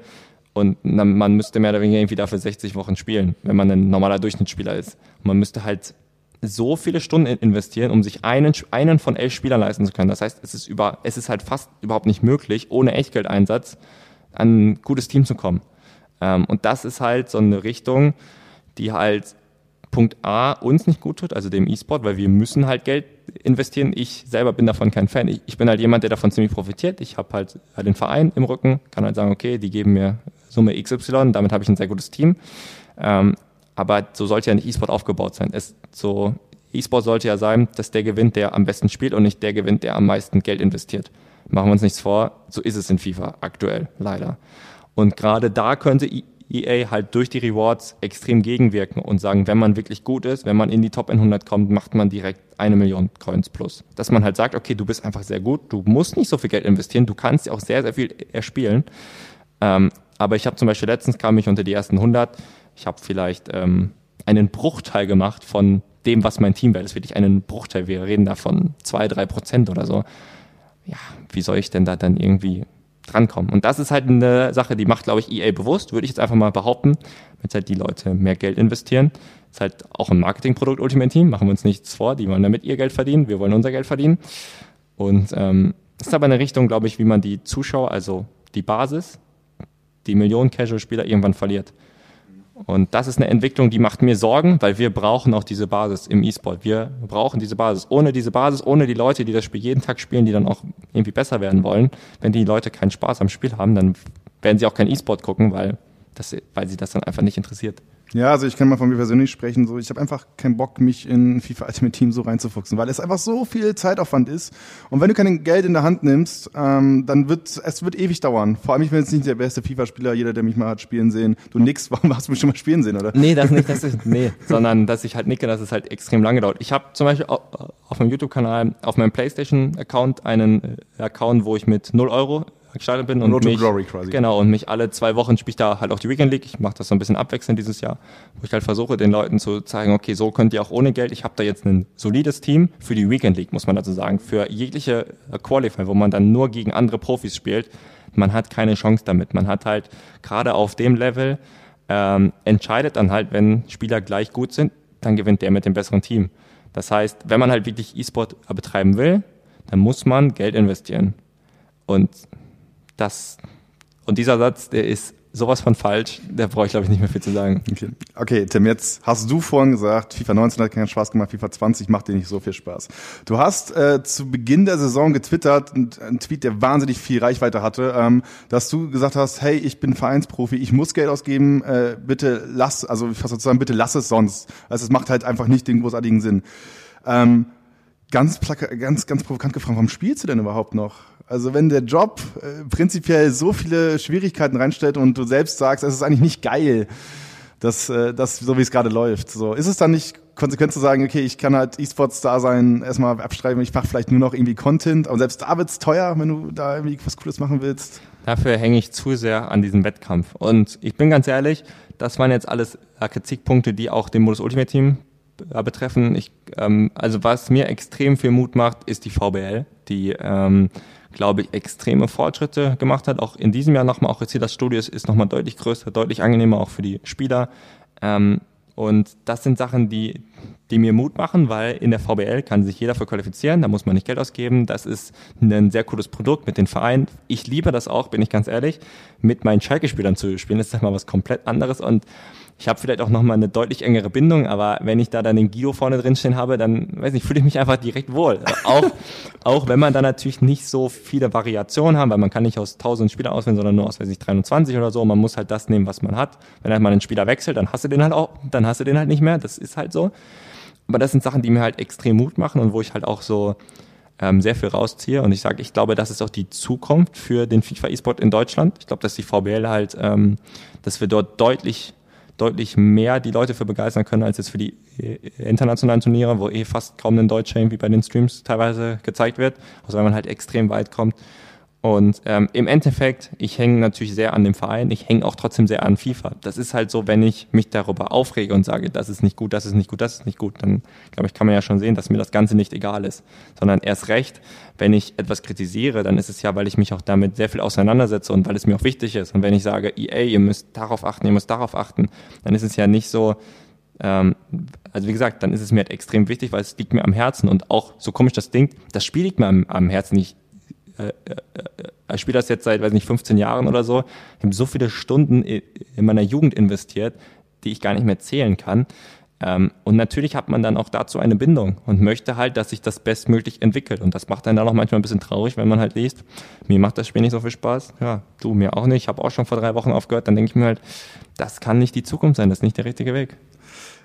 Und man müsste mehr oder weniger irgendwie dafür 60 Wochen spielen, wenn man ein normaler Durchschnittsspieler ist. Und man müsste halt so viele Stunden investieren, um sich einen, einen von elf Spielern leisten zu können. Das heißt, es ist, über, es ist halt fast überhaupt nicht möglich, ohne Echtgeldeinsatz an ein gutes Team zu kommen. Ähm, und das ist halt so eine Richtung, die halt Punkt A uns nicht gut tut, also dem E-Sport, weil wir müssen halt Geld investieren. Ich selber bin davon kein Fan. Ich, ich bin halt jemand, der davon ziemlich profitiert. Ich habe halt den Verein im Rücken, kann halt sagen, okay, die geben mir Summe XY, damit habe ich ein sehr gutes Team. Ähm, aber so sollte ja nicht E-Sport aufgebaut sein. Es, so E-Sport sollte ja sein, dass der gewinnt, der am besten spielt und nicht der gewinnt, der am meisten Geld investiert. Machen wir uns nichts vor, so ist es in FIFA aktuell, leider. Und gerade da könnte EA halt durch die Rewards extrem gegenwirken und sagen, wenn man wirklich gut ist, wenn man in die Top 100 kommt, macht man direkt eine Million Coins plus. Dass man halt sagt, okay, du bist einfach sehr gut, du musst nicht so viel Geld investieren, du kannst ja auch sehr, sehr viel erspielen. Ähm, aber ich habe zum Beispiel letztens kam ich unter die ersten 100, ich habe vielleicht ähm, einen Bruchteil gemacht von dem, was mein Team wäre. Das ist wirklich einen Bruchteil. Wir reden da von zwei, drei Prozent oder so. Ja, wie soll ich denn da dann irgendwie drankommen. Und das ist halt eine Sache, die macht, glaube ich, EA bewusst, würde ich jetzt einfach mal behaupten, wenn halt die Leute mehr Geld investieren. ist halt auch ein Marketingprodukt Ultimate Team, machen wir uns nichts vor, die wollen damit ihr Geld verdienen, wir wollen unser Geld verdienen. Und ähm, ist aber eine Richtung, glaube ich, wie man die Zuschauer, also die Basis, die Millionen Casual-Spieler irgendwann verliert. Und das ist eine Entwicklung, die macht mir Sorgen, weil wir brauchen auch diese Basis im E-Sport. Wir brauchen diese Basis. Ohne diese Basis, ohne die Leute, die das Spiel jeden Tag spielen, die dann auch irgendwie besser werden wollen, wenn die Leute keinen Spaß am Spiel haben, dann werden sie auch kein E-Sport gucken, weil, das, weil sie das dann einfach nicht interessiert. Ja, also ich kann mal von mir persönlich sprechen. So, ich habe einfach keinen Bock, mich in FIFA Ultimate Team so reinzufuchsen, weil es einfach so viel Zeitaufwand ist. Und wenn du kein Geld in der Hand nimmst, ähm, dann wird es wird ewig dauern. Vor allem, ich bin jetzt nicht der beste FIFA-Spieler, jeder, der mich mal hat spielen sehen. Du nix, <laughs> warum hast du mich schon mal spielen sehen, oder? Nee, das nicht, das ist, nee, <laughs> sondern dass ich halt nicke, dass es halt extrem lange dauert. Ich habe zum Beispiel auf meinem YouTube-Kanal, auf meinem PlayStation-Account einen äh, Account, wo ich mit 0 Euro gestartet bin und Road mich, Glory quasi. genau und mich alle zwei Wochen spiele ich da halt auch die Weekend League. Ich mache das so ein bisschen abwechselnd dieses Jahr, wo ich halt versuche den Leuten zu zeigen, okay, so könnt ihr auch ohne Geld. Ich habe da jetzt ein solides Team für die Weekend League, muss man dazu sagen, für jegliche äh, Qualifier, wo man dann nur gegen andere Profis spielt. Man hat keine Chance damit. Man hat halt gerade auf dem Level ähm, entscheidet dann halt, wenn Spieler gleich gut sind, dann gewinnt der mit dem besseren Team. Das heißt, wenn man halt wirklich E-Sport betreiben will, dann muss man Geld investieren. Und das, und dieser Satz, der ist sowas von falsch, da brauche ich glaube ich nicht mehr viel zu sagen. Okay. okay, Tim, jetzt hast du vorhin gesagt, FIFA 19 hat keinen Spaß gemacht, FIFA 20 macht dir nicht so viel Spaß. Du hast äh, zu Beginn der Saison getwittert, ein Tweet, der wahnsinnig viel Reichweite hatte, ähm, dass du gesagt hast, hey, ich bin Vereinsprofi, ich muss Geld ausgeben, äh, bitte lass, also fast sozusagen, bitte lass es sonst. Also es macht halt einfach nicht den großartigen Sinn. Ähm, ganz, ganz, ganz provokant gefragt, warum spielst du denn überhaupt noch? Also wenn der Job äh, prinzipiell so viele Schwierigkeiten reinstellt und du selbst sagst, es ist eigentlich nicht geil, dass äh, das so wie es gerade läuft. So ist es dann nicht konsequent zu sagen, okay, ich kann halt E-Sports da sein, erstmal abstreifen, ich mache vielleicht nur noch irgendwie Content, aber selbst da wird's teuer, wenn du da irgendwie was Cooles machen willst. Dafür hänge ich zu sehr an diesem Wettkampf. Und ich bin ganz ehrlich, das waren jetzt alles Kritikpunkte, die auch den Modus Ultimate Team äh, betreffen. Ich, ähm, also was mir extrem viel Mut macht, ist die VBL, die ähm, glaube ich, extreme Fortschritte gemacht hat. Auch in diesem Jahr nochmal, auch jetzt hier das Studio ist, ist nochmal deutlich größer, deutlich angenehmer auch für die Spieler. Ähm, und das sind Sachen, die, die mir Mut machen, weil in der VBL kann sich jeder für qualifizieren, da muss man nicht Geld ausgeben. Das ist ein sehr cooles Produkt mit den Vereinen. Ich liebe das auch, bin ich ganz ehrlich, mit meinen Schalke-Spielern zu spielen. Das ist mal was komplett anderes und ich habe vielleicht auch nochmal eine deutlich engere Bindung, aber wenn ich da dann den Guido vorne drinstehen habe, dann weiß nicht, fühle ich mich einfach direkt wohl. Auch, <laughs> auch wenn man da natürlich nicht so viele Variationen haben, weil man kann nicht aus 1000 Spielern auswählen, sondern nur aus, weiß ich, 23 oder so. Man muss halt das nehmen, was man hat. Wenn halt mal ein Spieler wechselt, dann hast du den halt auch, dann hast du den halt nicht mehr. Das ist halt so. Aber das sind Sachen, die mir halt extrem Mut machen und wo ich halt auch so ähm, sehr viel rausziehe. Und ich sage, ich glaube, das ist auch die Zukunft für den FIFA E-Sport in Deutschland. Ich glaube, dass die VBL halt, ähm, dass wir dort deutlich deutlich mehr die Leute für begeistern können als jetzt für die äh, internationalen Turniere, wo eh fast kaum ein Deutscher irgendwie bei den Streams teilweise gezeigt wird, also wenn man halt extrem weit kommt. Und ähm, im Endeffekt, ich hänge natürlich sehr an dem Verein, ich hänge auch trotzdem sehr an FIFA. Das ist halt so, wenn ich mich darüber aufrege und sage, das ist nicht gut, das ist nicht gut, das ist nicht gut, dann glaube ich, kann man ja schon sehen, dass mir das Ganze nicht egal ist. Sondern erst recht, wenn ich etwas kritisiere, dann ist es ja, weil ich mich auch damit sehr viel auseinandersetze und weil es mir auch wichtig ist. Und wenn ich sage, EA, ihr müsst darauf achten, ihr müsst darauf achten, dann ist es ja nicht so, ähm, also wie gesagt, dann ist es mir halt extrem wichtig, weil es liegt mir am Herzen und auch so komisch das Ding, das Spiel liegt mir am, am Herzen. Ich äh, äh, äh, ich spiele das jetzt seit, weiß nicht, 15 Jahren oder so. Ich habe so viele Stunden in meiner Jugend investiert, die ich gar nicht mehr zählen kann. Ähm, und natürlich hat man dann auch dazu eine Bindung und möchte halt, dass sich das bestmöglich entwickelt. Und das macht dann auch manchmal ein bisschen traurig, wenn man halt liest, mir macht das Spiel nicht so viel Spaß. Ja, du mir auch nicht. Ich habe auch schon vor drei Wochen aufgehört. Dann denke ich mir halt, das kann nicht die Zukunft sein, das ist nicht der richtige Weg.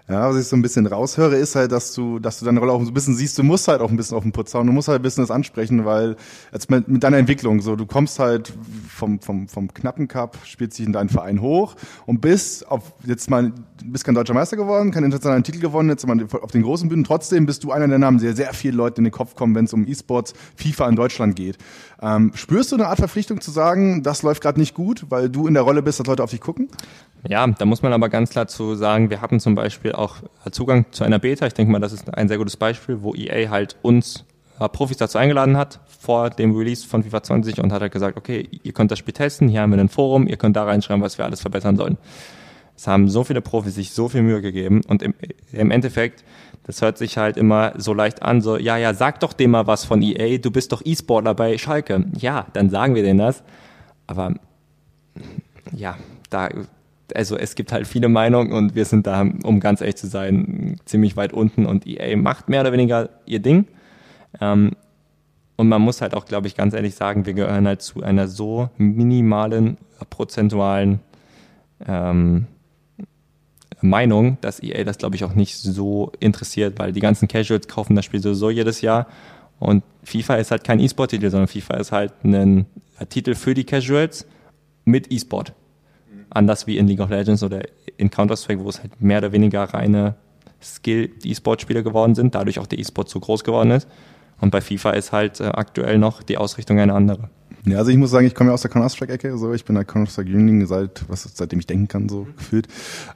Ja, was ich so ein bisschen raushöre, ist halt, dass du, dass du deine Rolle auch so ein bisschen siehst, du musst halt auch ein bisschen auf den Putz hauen, du musst halt ein bisschen das ansprechen, weil jetzt mit, mit deiner Entwicklung, so, du kommst halt vom, vom, vom knappen Cup, spielst dich in deinen Verein hoch und bist auf, jetzt mal, bist kein deutscher Meister geworden, keinen internationalen Titel gewonnen, jetzt mal auf den großen Bühnen, trotzdem bist du einer der Namen, der sehr viele Leute in den Kopf kommen, wenn es um E-Sports, FIFA in Deutschland geht. Ähm, spürst du eine Art Verpflichtung zu sagen, das läuft gerade nicht gut, weil du in der Rolle bist, dass Leute auf dich gucken? Ja, da muss man aber ganz klar zu sagen, wir hatten zum Beispiel auch Zugang zu einer Beta. Ich denke mal, das ist ein sehr gutes Beispiel, wo EA halt uns äh, Profis dazu eingeladen hat vor dem Release von FIFA 20 und hat halt gesagt, okay, ihr könnt das Spiel testen, hier haben wir ein Forum, ihr könnt da reinschreiben, was wir alles verbessern sollen. Es haben so viele Profis sich so viel Mühe gegeben und im, im Endeffekt das hört sich halt immer so leicht an, so, ja, ja, sag doch dem mal was von EA, du bist doch E-Sportler bei Schalke. Ja, dann sagen wir denen das. Aber ja, da, also es gibt halt viele Meinungen und wir sind da, um ganz ehrlich zu sein, ziemlich weit unten und EA macht mehr oder weniger ihr Ding. Ähm, und man muss halt auch, glaube ich, ganz ehrlich sagen, wir gehören halt zu einer so minimalen, prozentualen ähm, Meinung, dass EA das, glaube ich, auch nicht so interessiert, weil die ganzen Casuals kaufen das Spiel sowieso jedes Jahr. Und FIFA ist halt kein E-Sport-Titel, sondern FIFA ist halt ein Titel für die Casuals mit E-Sport. Anders wie in League of Legends oder in Counter-Strike, wo es halt mehr oder weniger reine Skill-E-Sport-Spiele geworden sind, dadurch auch der E-Sport so groß geworden ist. Und bei FIFA ist halt äh, aktuell noch die Ausrichtung eine andere. Ja, also ich muss sagen, ich komme ja aus der Counter-Strike-Ecke, so ich bin ein Counter-Strike-Jüngling seit was seitdem ich denken kann, so gefühlt.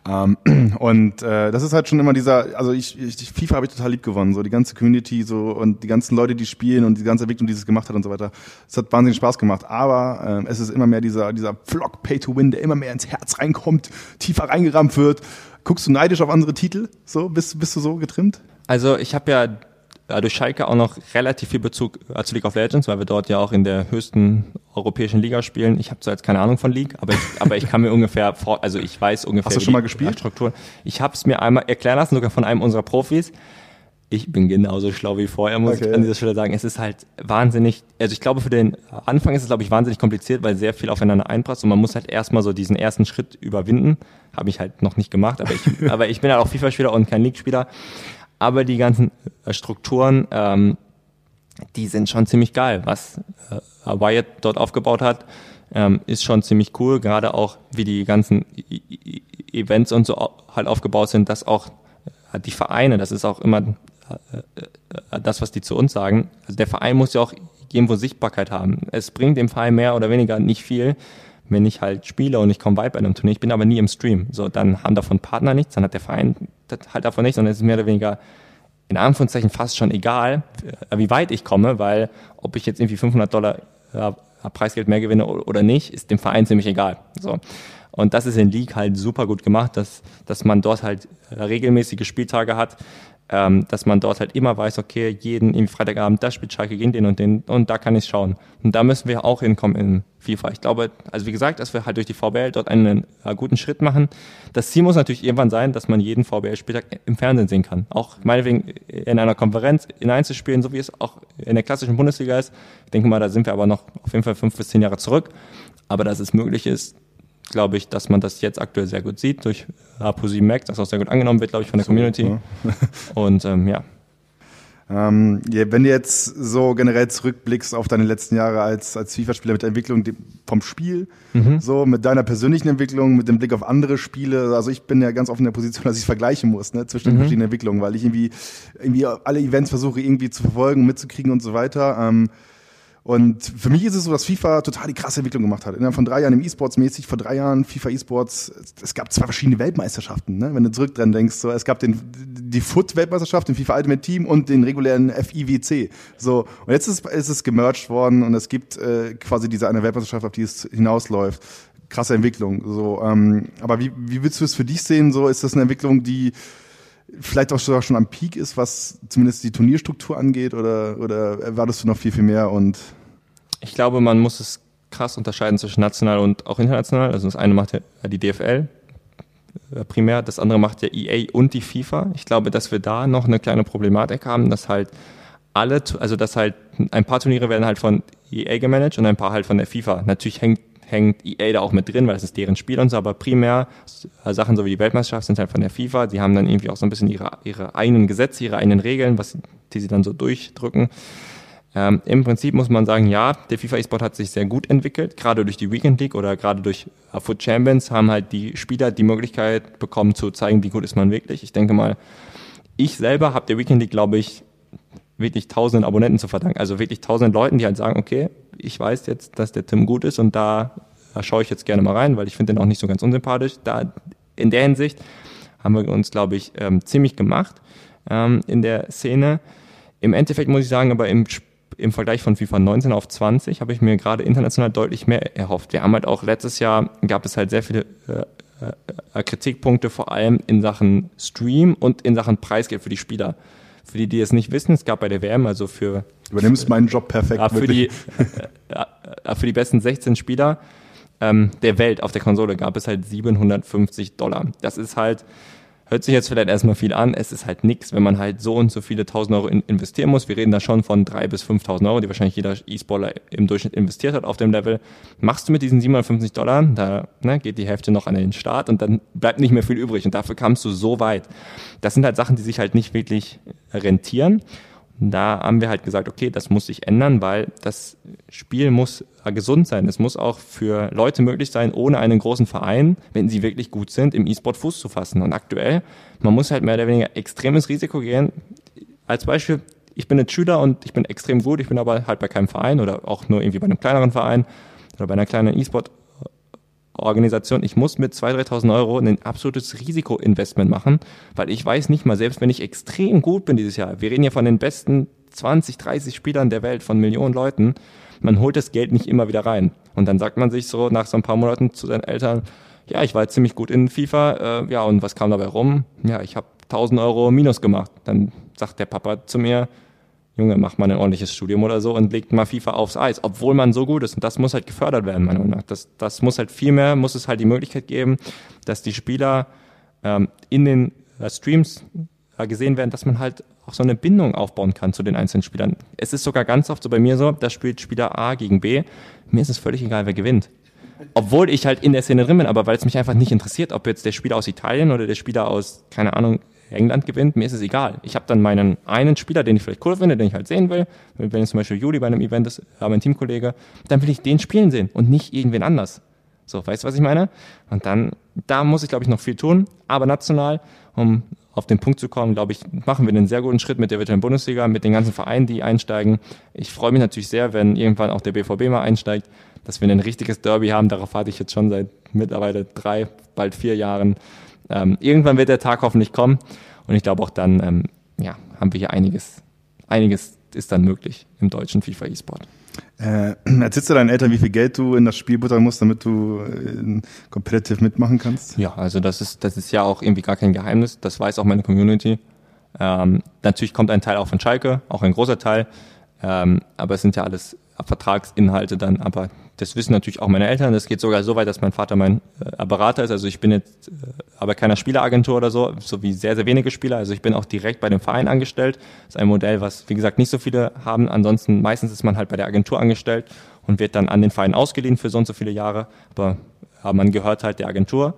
Ähm, <clears throat> und äh, das ist halt schon immer dieser, also ich, ich FIFA habe ich total lieb gewonnen, so die ganze Community so und die ganzen Leute, die spielen und die ganze Entwicklung, die es gemacht hat und so weiter. Es hat wahnsinnig Spaß gemacht, aber äh, es ist immer mehr dieser dieser Vlog Pay to Win, der immer mehr ins Herz reinkommt, tiefer reingerammt wird. Guckst du neidisch auf andere Titel? So bist bist du so getrimmt? Also ich habe ja durch Schalke auch noch relativ viel Bezug äh, zu League of Legends, weil wir dort ja auch in der höchsten europäischen Liga spielen. Ich habe zwar jetzt keine Ahnung von League, aber ich, <laughs> aber ich kann mir ungefähr vor, also ich weiß ungefähr. Hast du schon mal gespielt? Strukturen. Ich habe es mir einmal erklären lassen, sogar von einem unserer Profis. Ich bin genauso schlau wie vorher, muss okay. ich an dieser Stelle sagen. Es ist halt wahnsinnig, also ich glaube für den Anfang ist es glaube ich wahnsinnig kompliziert, weil sehr viel aufeinander einprasst und man muss halt erstmal so diesen ersten Schritt überwinden. Habe ich halt noch nicht gemacht, aber ich, <laughs> aber ich bin halt auch FIFA-Spieler und kein League-Spieler aber die ganzen äh, Strukturen, ähm, die sind schon ziemlich geil. Was äh, Wyatt dort aufgebaut hat, ähm, ist schon ziemlich cool. Gerade auch, wie die ganzen I Events und so halt aufgebaut sind, dass auch äh, die Vereine, das ist auch immer äh, äh, das, was die zu uns sagen. Also der Verein muss ja auch irgendwo Sichtbarkeit haben. Es bringt dem Verein mehr oder weniger nicht viel, wenn ich halt spiele und ich komme weit bei einem Turnier, ich bin aber nie im Stream. So, dann haben davon Partner nichts, dann hat der Verein halt davon nichts, sondern es ist mehr oder weniger in Anführungszeichen fast schon egal, äh, wie weit ich komme, weil ob ich jetzt irgendwie 500 Dollar äh, Preisgeld mehr gewinne oder nicht, ist dem Verein ziemlich egal. So. Und das ist in League halt super gut gemacht, dass, dass man dort halt regelmäßige Spieltage hat, ähm, dass man dort halt immer weiß, okay, jeden irgendwie Freitagabend, da spielt Schalke gegen den und den und da kann ich schauen. Und da müssen wir auch hinkommen in FIFA. Ich glaube, also wie gesagt, dass wir halt durch die VBL dort einen äh, guten Schritt machen. Das Ziel muss natürlich irgendwann sein, dass man jeden VBL-Spieltag im Fernsehen sehen kann. Auch meinetwegen in einer Konferenz in Einzelspielen, so wie es auch in der klassischen Bundesliga ist. Ich denke mal, da sind wir aber noch auf jeden Fall fünf bis zehn Jahre zurück. Aber dass es möglich ist, glaube ich, dass man das jetzt aktuell sehr gut sieht durch APO7 Max, das auch sehr gut angenommen wird, glaube ich, von der Community. Ja. <laughs> Und ähm, ja. Ähm, wenn du jetzt so generell zurückblickst auf deine letzten Jahre als, als FIFA-Spieler mit der Entwicklung vom Spiel, mhm. so mit deiner persönlichen Entwicklung, mit dem Blick auf andere Spiele, also ich bin ja ganz oft in der Position, dass ich vergleichen muss ne, zwischen mhm. den verschiedenen Entwicklungen, weil ich irgendwie, irgendwie alle Events versuche irgendwie zu verfolgen, mitzukriegen und so weiter. Ähm, und für mich ist es so, dass FIFA total die krasse Entwicklung gemacht hat. Innerhalb von drei Jahren im E-Sports mäßig, vor drei Jahren FIFA E-Sports, es gab zwei verschiedene Weltmeisterschaften, ne? wenn du zurück dran denkst. So, es gab den, die Foot-Weltmeisterschaft, den FIFA Ultimate Team und den regulären FIWC. So, und jetzt ist, ist es gemerged worden und es gibt äh, quasi diese eine Weltmeisterschaft, auf die es hinausläuft. Krasse Entwicklung. So, ähm, aber wie, wie willst du es für dich sehen? So, ist das eine Entwicklung, die vielleicht auch schon am Peak ist, was zumindest die Turnierstruktur angeht, oder, oder erwartest du noch viel, viel mehr? Und ich glaube, man muss es krass unterscheiden zwischen national und auch international. Also das eine macht ja die DFL äh, primär, das andere macht ja EA und die FIFA. Ich glaube, dass wir da noch eine kleine Problematik haben, dass halt alle, also dass halt ein paar Turniere werden halt von EA gemanagt und ein paar halt von der FIFA. Natürlich hängt hängt EA da auch mit drin, weil das ist deren Spiel und so, aber primär äh, Sachen so wie die Weltmeisterschaft sind halt von der FIFA. Die haben dann irgendwie auch so ein bisschen ihre, ihre eigenen Gesetze, ihre eigenen Regeln, was, die sie dann so durchdrücken. Ähm, Im Prinzip muss man sagen, ja, der FIFA E-Sport hat sich sehr gut entwickelt. Gerade durch die Weekend League oder gerade durch uh, Foot Champions haben halt die Spieler die Möglichkeit bekommen zu zeigen, wie gut ist man wirklich. Ich denke mal, ich selber habe der Weekend League, glaube ich, wirklich tausend Abonnenten zu verdanken. Also wirklich tausend Leuten, die halt sagen, okay, ich weiß jetzt, dass der Tim gut ist und da, da schaue ich jetzt gerne mal rein, weil ich finde den auch nicht so ganz unsympathisch. Da in der Hinsicht haben wir uns, glaube ich, ähm, ziemlich gemacht ähm, in der Szene. Im Endeffekt muss ich sagen, aber im, im Vergleich von FIFA 19 auf 20 habe ich mir gerade international deutlich mehr erhofft. Wir haben halt auch letztes Jahr, gab es halt sehr viele äh, äh, Kritikpunkte, vor allem in Sachen Stream und in Sachen Preisgeld für die Spieler. Für die, die es nicht wissen, es gab bei der WM, also für. Übernimmst meinen Job perfekt. Ja, für, die, äh, für die besten 16 Spieler ähm, der Welt auf der Konsole gab es halt 750 Dollar. Das ist halt Hört sich jetzt vielleicht erstmal viel an, es ist halt nichts, wenn man halt so und so viele tausend Euro in investieren muss. Wir reden da schon von drei bis 5.000 Euro, die wahrscheinlich jeder E-Sportler im Durchschnitt investiert hat auf dem Level. Machst du mit diesen 750 Dollar, da ne, geht die Hälfte noch an den Start und dann bleibt nicht mehr viel übrig und dafür kamst du so weit. Das sind halt Sachen, die sich halt nicht wirklich rentieren da haben wir halt gesagt, okay, das muss sich ändern, weil das Spiel muss gesund sein. Es muss auch für Leute möglich sein, ohne einen großen Verein, wenn sie wirklich gut sind, im E-Sport Fuß zu fassen. Und aktuell, man muss halt mehr oder weniger extremes Risiko gehen. Als Beispiel, ich bin jetzt Schüler und ich bin extrem gut, ich bin aber halt bei keinem Verein oder auch nur irgendwie bei einem kleineren Verein oder bei einer kleinen E-Sport Organisation, ich muss mit 2.000, 3.000 Euro ein absolutes Risikoinvestment machen, weil ich weiß nicht mal, selbst wenn ich extrem gut bin dieses Jahr, wir reden ja von den besten 20, 30 Spielern der Welt, von Millionen Leuten, man holt das Geld nicht immer wieder rein. Und dann sagt man sich so nach so ein paar Monaten zu seinen Eltern, ja, ich war ziemlich gut in FIFA, äh, ja, und was kam dabei rum? Ja, ich habe 1000 Euro Minus gemacht. Dann sagt der Papa zu mir, Junge, mach mal ein ordentliches Studium oder so und legt mal FIFA aufs Eis, obwohl man so gut ist. Und das muss halt gefördert werden, meiner Meinung nach. Das, das muss halt viel mehr, muss es halt die Möglichkeit geben, dass die Spieler ähm, in den äh, Streams äh, gesehen werden, dass man halt auch so eine Bindung aufbauen kann zu den einzelnen Spielern. Es ist sogar ganz oft so bei mir so, da spielt Spieler A gegen B. Mir ist es völlig egal, wer gewinnt. Obwohl ich halt in der Szene drin bin, aber weil es mich einfach nicht interessiert, ob jetzt der Spieler aus Italien oder der Spieler aus, keine Ahnung, England gewinnt, mir ist es egal. Ich habe dann meinen einen Spieler, den ich vielleicht cool finde, den ich halt sehen will. Wenn jetzt zum Beispiel Juli bei einem Event ist, aber mein Teamkollege, dann will ich den spielen sehen und nicht irgendwen anders. So, weißt du, was ich meine? Und dann, da muss ich, glaube ich, noch viel tun. Aber national, um auf den Punkt zu kommen, glaube ich, machen wir einen sehr guten Schritt mit der virtuellen Bundesliga, mit den ganzen Vereinen, die einsteigen. Ich freue mich natürlich sehr, wenn irgendwann auch der BVB mal einsteigt, dass wir ein richtiges Derby haben. Darauf warte ich jetzt schon seit mittlerweile drei, bald vier Jahren. Ähm, irgendwann wird der Tag hoffentlich kommen. Und ich glaube auch dann, ähm, ja, haben wir hier einiges, einiges ist dann möglich im deutschen FIFA E-Sport. Äh, erzählst du deinen Eltern, wie viel Geld du in das Spiel buttern musst, damit du äh, competitive mitmachen kannst? Ja, also das ist, das ist ja auch irgendwie gar kein Geheimnis. Das weiß auch meine Community. Ähm, natürlich kommt ein Teil auch von Schalke, auch ein großer Teil. Ähm, aber es sind ja alles Vertragsinhalte dann. Aber das wissen natürlich auch meine Eltern. Das geht sogar so weit, dass mein Vater mein äh, Berater ist. Also ich bin jetzt äh, aber keiner Spieleragentur oder so, so wie sehr, sehr wenige Spieler. Also ich bin auch direkt bei dem Verein angestellt. Das ist ein Modell, was, wie gesagt, nicht so viele haben. Ansonsten meistens ist man halt bei der Agentur angestellt und wird dann an den Verein ausgeliehen für so und so viele Jahre. Aber, aber man gehört halt der Agentur.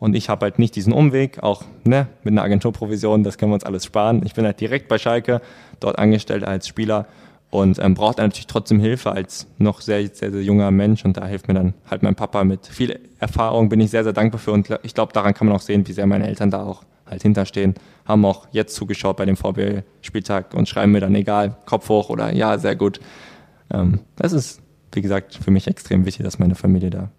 Und ich habe halt nicht diesen Umweg, auch ne, mit einer Agenturprovision, das können wir uns alles sparen. Ich bin halt direkt bei Schalke, dort angestellt als Spieler und ähm, braucht natürlich trotzdem Hilfe als noch sehr, sehr, sehr junger Mensch. Und da hilft mir dann halt mein Papa mit. Viel Erfahrung, bin ich sehr, sehr dankbar für. Und ich glaube, daran kann man auch sehen, wie sehr meine Eltern da auch halt hinterstehen, haben auch jetzt zugeschaut bei dem VB-Spieltag und schreiben mir dann egal, Kopf hoch oder ja, sehr gut. Ähm, das ist, wie gesagt, für mich extrem wichtig, dass meine Familie da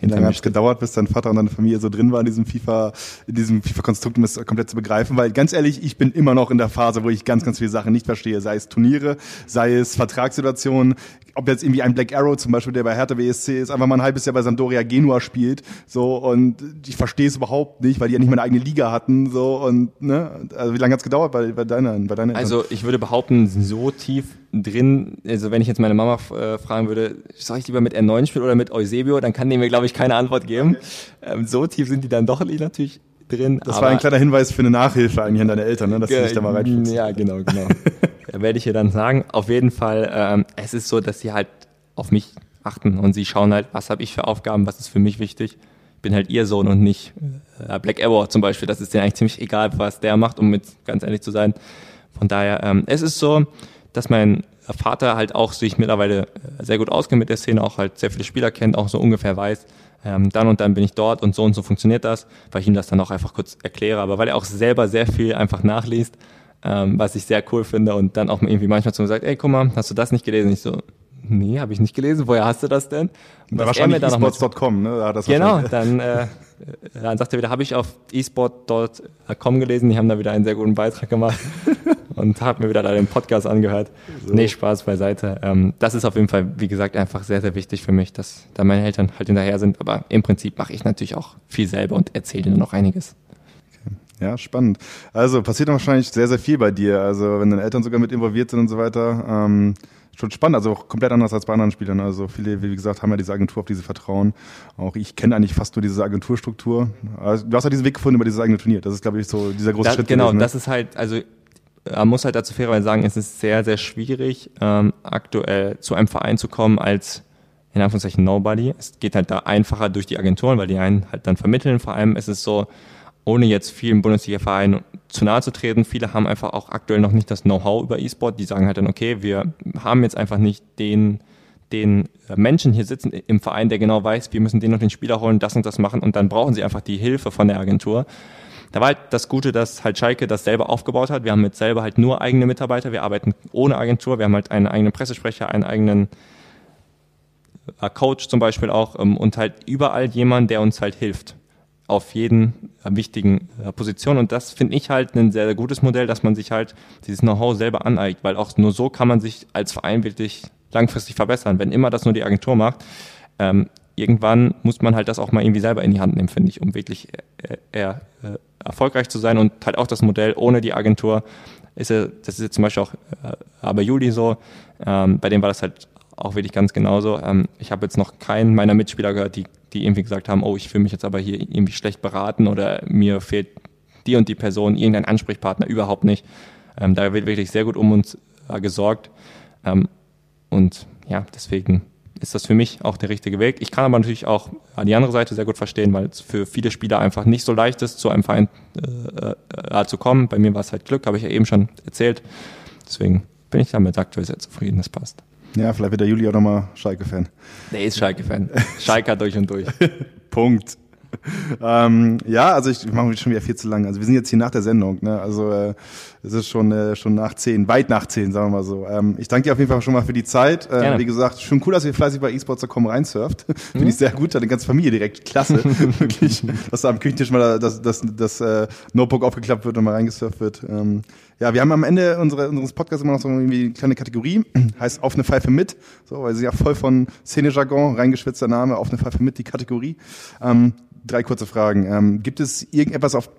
wie lange hat es gedauert, bis dein Vater und deine Familie so drin war in diesem FIFA, in diesem FIFA-Konstrukt, um es komplett zu begreifen? Weil ganz ehrlich, ich bin immer noch in der Phase, wo ich ganz, ganz viele Sachen nicht verstehe. Sei es Turniere, sei es Vertragssituationen, ob jetzt irgendwie ein Black Arrow zum Beispiel, der bei Hertha BSC ist, einfach mal ein halbes Jahr bei Sampdoria Genua spielt, so und ich verstehe es überhaupt nicht, weil die ja nicht mal eine eigene Liga hatten, so und ne, also wie lange hat es gedauert bei, bei deiner, bei deiner? Also ich würde behaupten, so tief drin, also wenn ich jetzt meine Mama äh, fragen würde, soll ich lieber mit R9 spielen oder mit Eusebio, dann kann die mir glaube ich keine Antwort geben. Okay. Ähm, so tief sind die dann doch natürlich drin. Das war ein kleiner Hinweis für eine Nachhilfe eigentlich an deine Eltern, ne, dass sie sich da mal reinfuchsen. Ja, genau, genau. <laughs> werde ich ihr dann sagen. Auf jeden Fall, ähm, es ist so, dass sie halt auf mich achten und sie schauen halt, was habe ich für Aufgaben, was ist für mich wichtig. Ich bin halt ihr Sohn und nicht äh, Black Arrow zum Beispiel. Das ist denen eigentlich ziemlich egal, was der macht, um mit ganz ehrlich zu sein. Von daher, ähm, es ist so, dass mein Vater halt auch sich mittlerweile äh, sehr gut auskennt mit der Szene, auch halt sehr viele Spieler kennt, auch so ungefähr weiß, ähm, dann und dann bin ich dort und so und so funktioniert das, weil ich ihm das dann auch einfach kurz erkläre, aber weil er auch selber sehr viel einfach nachliest ähm, was ich sehr cool finde und dann auch irgendwie manchmal zu mir sagt, ey, guck mal, hast du das nicht gelesen? Ich so, nee, habe ich nicht gelesen. Woher hast du das denn? Und wahrscheinlich esports.com, ne? Ja, genau, dann, äh, dann sagt er wieder, habe ich auf esport.com gelesen, die haben da wieder einen sehr guten Beitrag gemacht <laughs> und habe mir wieder da den Podcast angehört. So. Nee, Spaß beiseite. Ähm, das ist auf jeden Fall, wie gesagt, einfach sehr, sehr wichtig für mich, dass da meine Eltern halt hinterher sind. Aber im Prinzip mache ich natürlich auch viel selber und erzähle ihnen noch einiges. Ja, spannend. Also passiert wahrscheinlich sehr, sehr viel bei dir. Also wenn deine Eltern sogar mit involviert sind und so weiter. Ähm, schon spannend, also auch komplett anders als bei anderen Spielern. Also viele, wie gesagt, haben ja diese Agentur, auf die sie vertrauen. Auch ich kenne eigentlich fast nur diese Agenturstruktur. Also, du hast ja diesen Weg gefunden über dieses eigene Turnier. Das ist, glaube ich, so dieser große das, Schritt. Genau, gewesen, ne? das ist halt, also man muss halt dazu fairerweise sagen, es ist sehr, sehr schwierig, ähm, aktuell zu einem Verein zu kommen als in Anführungszeichen Nobody. Es geht halt da einfacher durch die Agenturen, weil die einen halt dann vermitteln. Vor allem ist es so, ohne jetzt vielen Bundesliga-Vereinen zu nahe zu treten, viele haben einfach auch aktuell noch nicht das Know-how über E-Sport. Die sagen halt dann, okay, wir haben jetzt einfach nicht den, den äh, Menschen hier sitzen im Verein, der genau weiß, wir müssen den und den Spieler holen, das und das machen und dann brauchen sie einfach die Hilfe von der Agentur. Da war halt das Gute, dass halt Schalke das selber aufgebaut hat. Wir haben jetzt selber halt nur eigene Mitarbeiter, wir arbeiten ohne Agentur, wir haben halt einen eigenen Pressesprecher, einen eigenen äh, Coach zum Beispiel auch ähm, und halt überall jemand, der uns halt hilft auf jeden äh, wichtigen Position. Und das finde ich halt ein sehr, sehr gutes Modell, dass man sich halt dieses Know-how selber aneignet, weil auch nur so kann man sich als Verein wirklich langfristig verbessern. Wenn immer das nur die Agentur macht, ähm, irgendwann muss man halt das auch mal irgendwie selber in die Hand nehmen, finde ich, um wirklich eher, eher äh, erfolgreich zu sein und halt auch das Modell ohne die Agentur ist ja, das ist jetzt zum Beispiel auch äh, aber Juli so, ähm, bei dem war das halt auch wirklich ganz genauso. Ähm, ich habe jetzt noch keinen meiner Mitspieler gehört, die, die irgendwie gesagt haben, oh, ich fühle mich jetzt aber hier irgendwie schlecht beraten oder mir fehlt die und die Person, irgendein Ansprechpartner, überhaupt nicht. Ähm, da wird wirklich sehr gut um uns äh, gesorgt. Ähm, und ja, deswegen ist das für mich auch der richtige Weg. Ich kann aber natürlich auch die andere Seite sehr gut verstehen, weil es für viele Spieler einfach nicht so leicht ist, zu einem Verein äh, äh, zu kommen. Bei mir war es halt Glück, habe ich ja eben schon erzählt. Deswegen bin ich damit aktuell sehr zufrieden, das passt. Ja, vielleicht wird der Juli auch nochmal Schalke-Fan. Der ist Schalke-Fan. Schalke durch und durch. <laughs> Punkt ähm, ja, also ich, ich mache mich schon wieder viel zu lang. Also wir sind jetzt hier nach der Sendung, ne? Also äh, es ist schon äh, schon nach zehn, weit nach zehn, sagen wir mal so. Ähm, ich danke dir auf jeden Fall schon mal für die Zeit. Äh, wie gesagt, schon cool, dass ihr fleißig bei esports.com reinsurft. <laughs> Finde mhm. ich sehr gut. Deine ganze Familie direkt klasse. <laughs> Wirklich, dass da am Küchentisch mal das, das, das äh, Notebook aufgeklappt wird und mal reingesurft wird. Ähm, ja, wir haben am Ende unsere, unseres Podcasts immer noch so irgendwie eine kleine Kategorie, <clears throat> heißt auf eine Pfeife mit, so, weil sie ja voll von Szene-Jargon, reingeschwitzter Name, auf eine Pfeife mit, die Kategorie. Ähm, drei kurze Fragen. Ähm, gibt es irgendetwas, auf,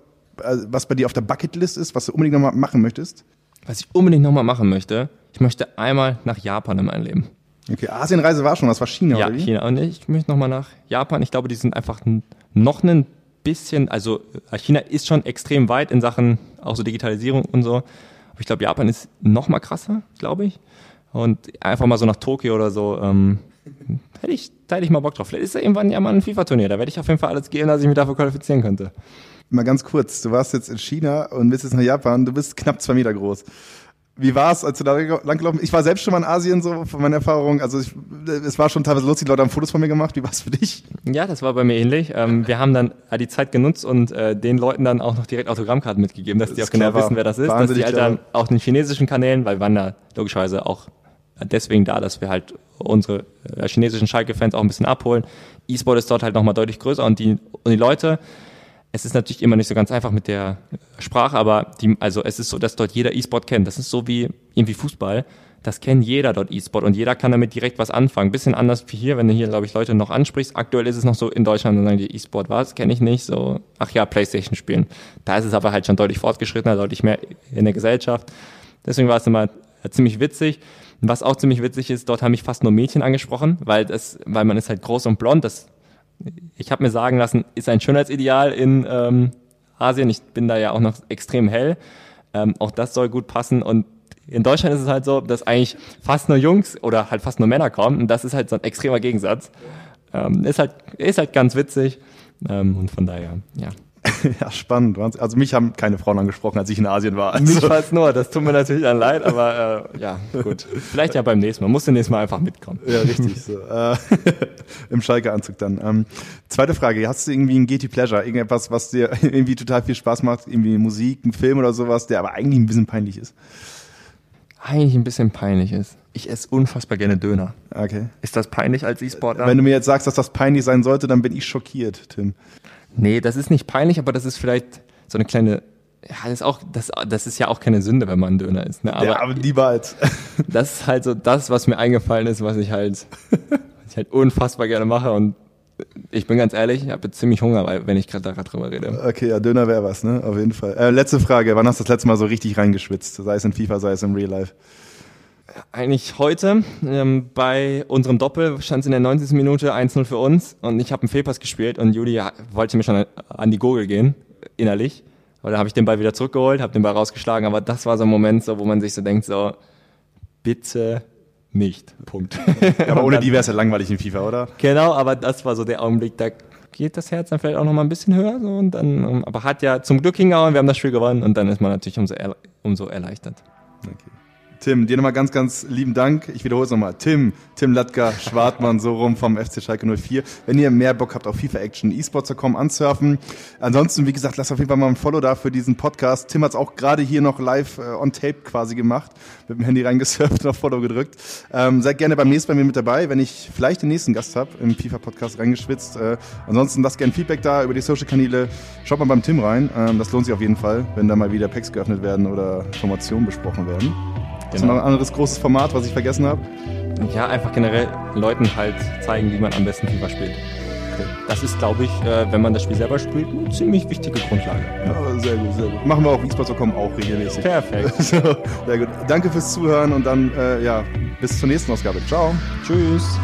äh, was bei dir auf der Bucketlist ist, was du unbedingt nochmal machen möchtest? Was ich unbedingt nochmal machen möchte, ich möchte einmal nach Japan in meinem Leben. Okay, Asienreise war schon, das war China, ja, oder wie? China. Und ich möchte nochmal nach Japan. Ich glaube, die sind einfach noch ein bisschen, also äh, China ist schon extrem weit in Sachen auch so Digitalisierung und so. Aber ich glaube, Japan ist noch mal krasser, glaube ich. Und einfach mal so nach Tokio oder so, ähm, hätte ich, da hätte ich mal Bock drauf. Vielleicht ist ja irgendwann ja mal ein FIFA-Turnier. Da werde ich auf jeden Fall alles geben, dass ich mich dafür qualifizieren könnte. Mal ganz kurz, du warst jetzt in China und bist jetzt nach Japan. Du bist knapp zwei Meter groß. Wie war es, als du da langgelaufen Ich war selbst schon mal in Asien, so von meiner Erfahrung. Also ich, es war schon teilweise lustig, die Leute haben Fotos von mir gemacht. Wie war es für dich? Ja, das war bei mir ähnlich. Ähm, wir haben dann die Zeit genutzt und äh, den Leuten dann auch noch direkt Autogrammkarten mitgegeben, dass das die auch genau wissen, wer das ist. Dass die halt dann auf den chinesischen Kanälen, weil wir waren da logischerweise auch deswegen da, dass wir halt unsere äh, chinesischen Schalke-Fans auch ein bisschen abholen. E-Sport ist dort halt nochmal deutlich größer und die, und die Leute, es ist natürlich immer nicht so ganz einfach mit der Sprache, aber die, also es ist so, dass dort jeder E-Sport kennt. Das ist so wie irgendwie Fußball. Das kennt jeder dort E-Sport und jeder kann damit direkt was anfangen. Bisschen anders wie hier, wenn du hier, glaube ich, Leute noch ansprichst. Aktuell ist es noch so in Deutschland, dann sagen die E-Sport was, kenne ich nicht. So, ach ja, Playstation spielen. Da ist es aber halt schon deutlich fortgeschrittener, deutlich mehr in der Gesellschaft. Deswegen war es immer ziemlich witzig. Was auch ziemlich witzig ist, dort haben mich fast nur Mädchen angesprochen, weil das, weil man ist halt groß und blond. Das, ich habe mir sagen lassen, ist ein Schönheitsideal in ähm, Asien. Ich bin da ja auch noch extrem hell. Ähm, auch das soll gut passen und in Deutschland ist es halt so, dass eigentlich fast nur Jungs oder halt fast nur Männer kommen und das ist halt so ein extremer Gegensatz. Ähm, ist halt ist halt ganz witzig ähm, und von daher ja. <laughs> Ja, spannend. Also mich haben keine Frauen angesprochen, als ich in Asien war. Also. Mich fast nur, das tut mir natürlich dann leid, aber äh, ja, gut. Vielleicht ja beim nächsten Mal. Muss nächsten Mal einfach mitkommen. Ja, richtig so. Äh, <laughs> Im Schalke-Anzug dann. Ähm, zweite Frage, hast du irgendwie ein Guilty Pleasure? Irgendetwas, was dir <laughs> irgendwie total viel Spaß macht? Irgendwie Musik, ein Film oder sowas, der aber eigentlich ein bisschen peinlich ist? Eigentlich ein bisschen peinlich ist. Ich esse unfassbar gerne Döner. Okay. Ist das peinlich als E-Sportler? Wenn du mir jetzt sagst, dass das peinlich sein sollte, dann bin ich schockiert, Tim. Nee, das ist nicht peinlich, aber das ist vielleicht so eine kleine. Ja, das ist, auch, das, das ist ja auch keine Sünde, wenn man ein Döner isst. Ne? Aber ja, aber niemals. <laughs> Das ist halt so das, was mir eingefallen ist, was ich halt, <laughs> was ich halt unfassbar gerne mache. Und ich bin ganz ehrlich, ich habe ziemlich Hunger, wenn ich gerade drüber rede. Okay, ja, Döner wäre was, ne? Auf jeden Fall. Äh, letzte Frage, wann hast du das letzte Mal so richtig reingeschwitzt? Sei es in FIFA, sei es im Real Life eigentlich heute. Ähm, bei unserem Doppel stand es in der 90. Minute 1-0 für uns und ich habe einen Fehlpass gespielt und Julia wollte mir schon an die Gurgel gehen, innerlich. Aber dann habe ich den Ball wieder zurückgeholt, habe den Ball rausgeschlagen, aber das war so ein Moment, so, wo man sich so denkt, so, bitte nicht. Punkt. Ja, aber ohne <laughs> die wäre es ja langweilig in FIFA, oder? Genau, aber das war so der Augenblick, da geht das Herz dann vielleicht auch noch mal ein bisschen höher. So, und dann, ähm, aber hat ja zum Glück hingehauen, wir haben das Spiel gewonnen und dann ist man natürlich umso, umso erleichtert. Okay. Tim, dir nochmal ganz, ganz lieben Dank. Ich wiederhole es nochmal. Tim, Tim Latka, <laughs> Schwartmann, so rum vom FC Schalke 04. Wenn ihr mehr Bock habt auf FIFA Action, esports.com ansurfen. Ansonsten, wie gesagt, lasst auf jeden Fall mal ein Follow da für diesen Podcast. Tim hat es auch gerade hier noch live äh, on tape quasi gemacht. Mit dem Handy reingesurft und <laughs> auf Follow gedrückt. Ähm, seid gerne beim nächsten bei mir mit dabei, wenn ich vielleicht den nächsten Gast habe im FIFA-Podcast reingeschwitzt. Äh, ansonsten lasst gerne Feedback da über die Social-Kanäle. Schaut mal beim Tim rein. Ähm, das lohnt sich auf jeden Fall, wenn da mal wieder Packs geöffnet werden oder Formationen besprochen werden. Genau. du noch ein anderes großes Format, was ich vergessen habe? Ja, einfach generell Leuten halt zeigen, wie man am besten FIFA spielt. Das ist, glaube ich, äh, wenn man das Spiel selber spielt, eine ziemlich wichtige Grundlage. Ja, sehr gut, sehr gut. Machen wir auf esports.com auch regelmäßig. Perfekt. <laughs> So, sehr gut. Danke fürs Zuhören und dann, äh, ja, bis zur nächsten Ausgabe. Ciao. Tschüss.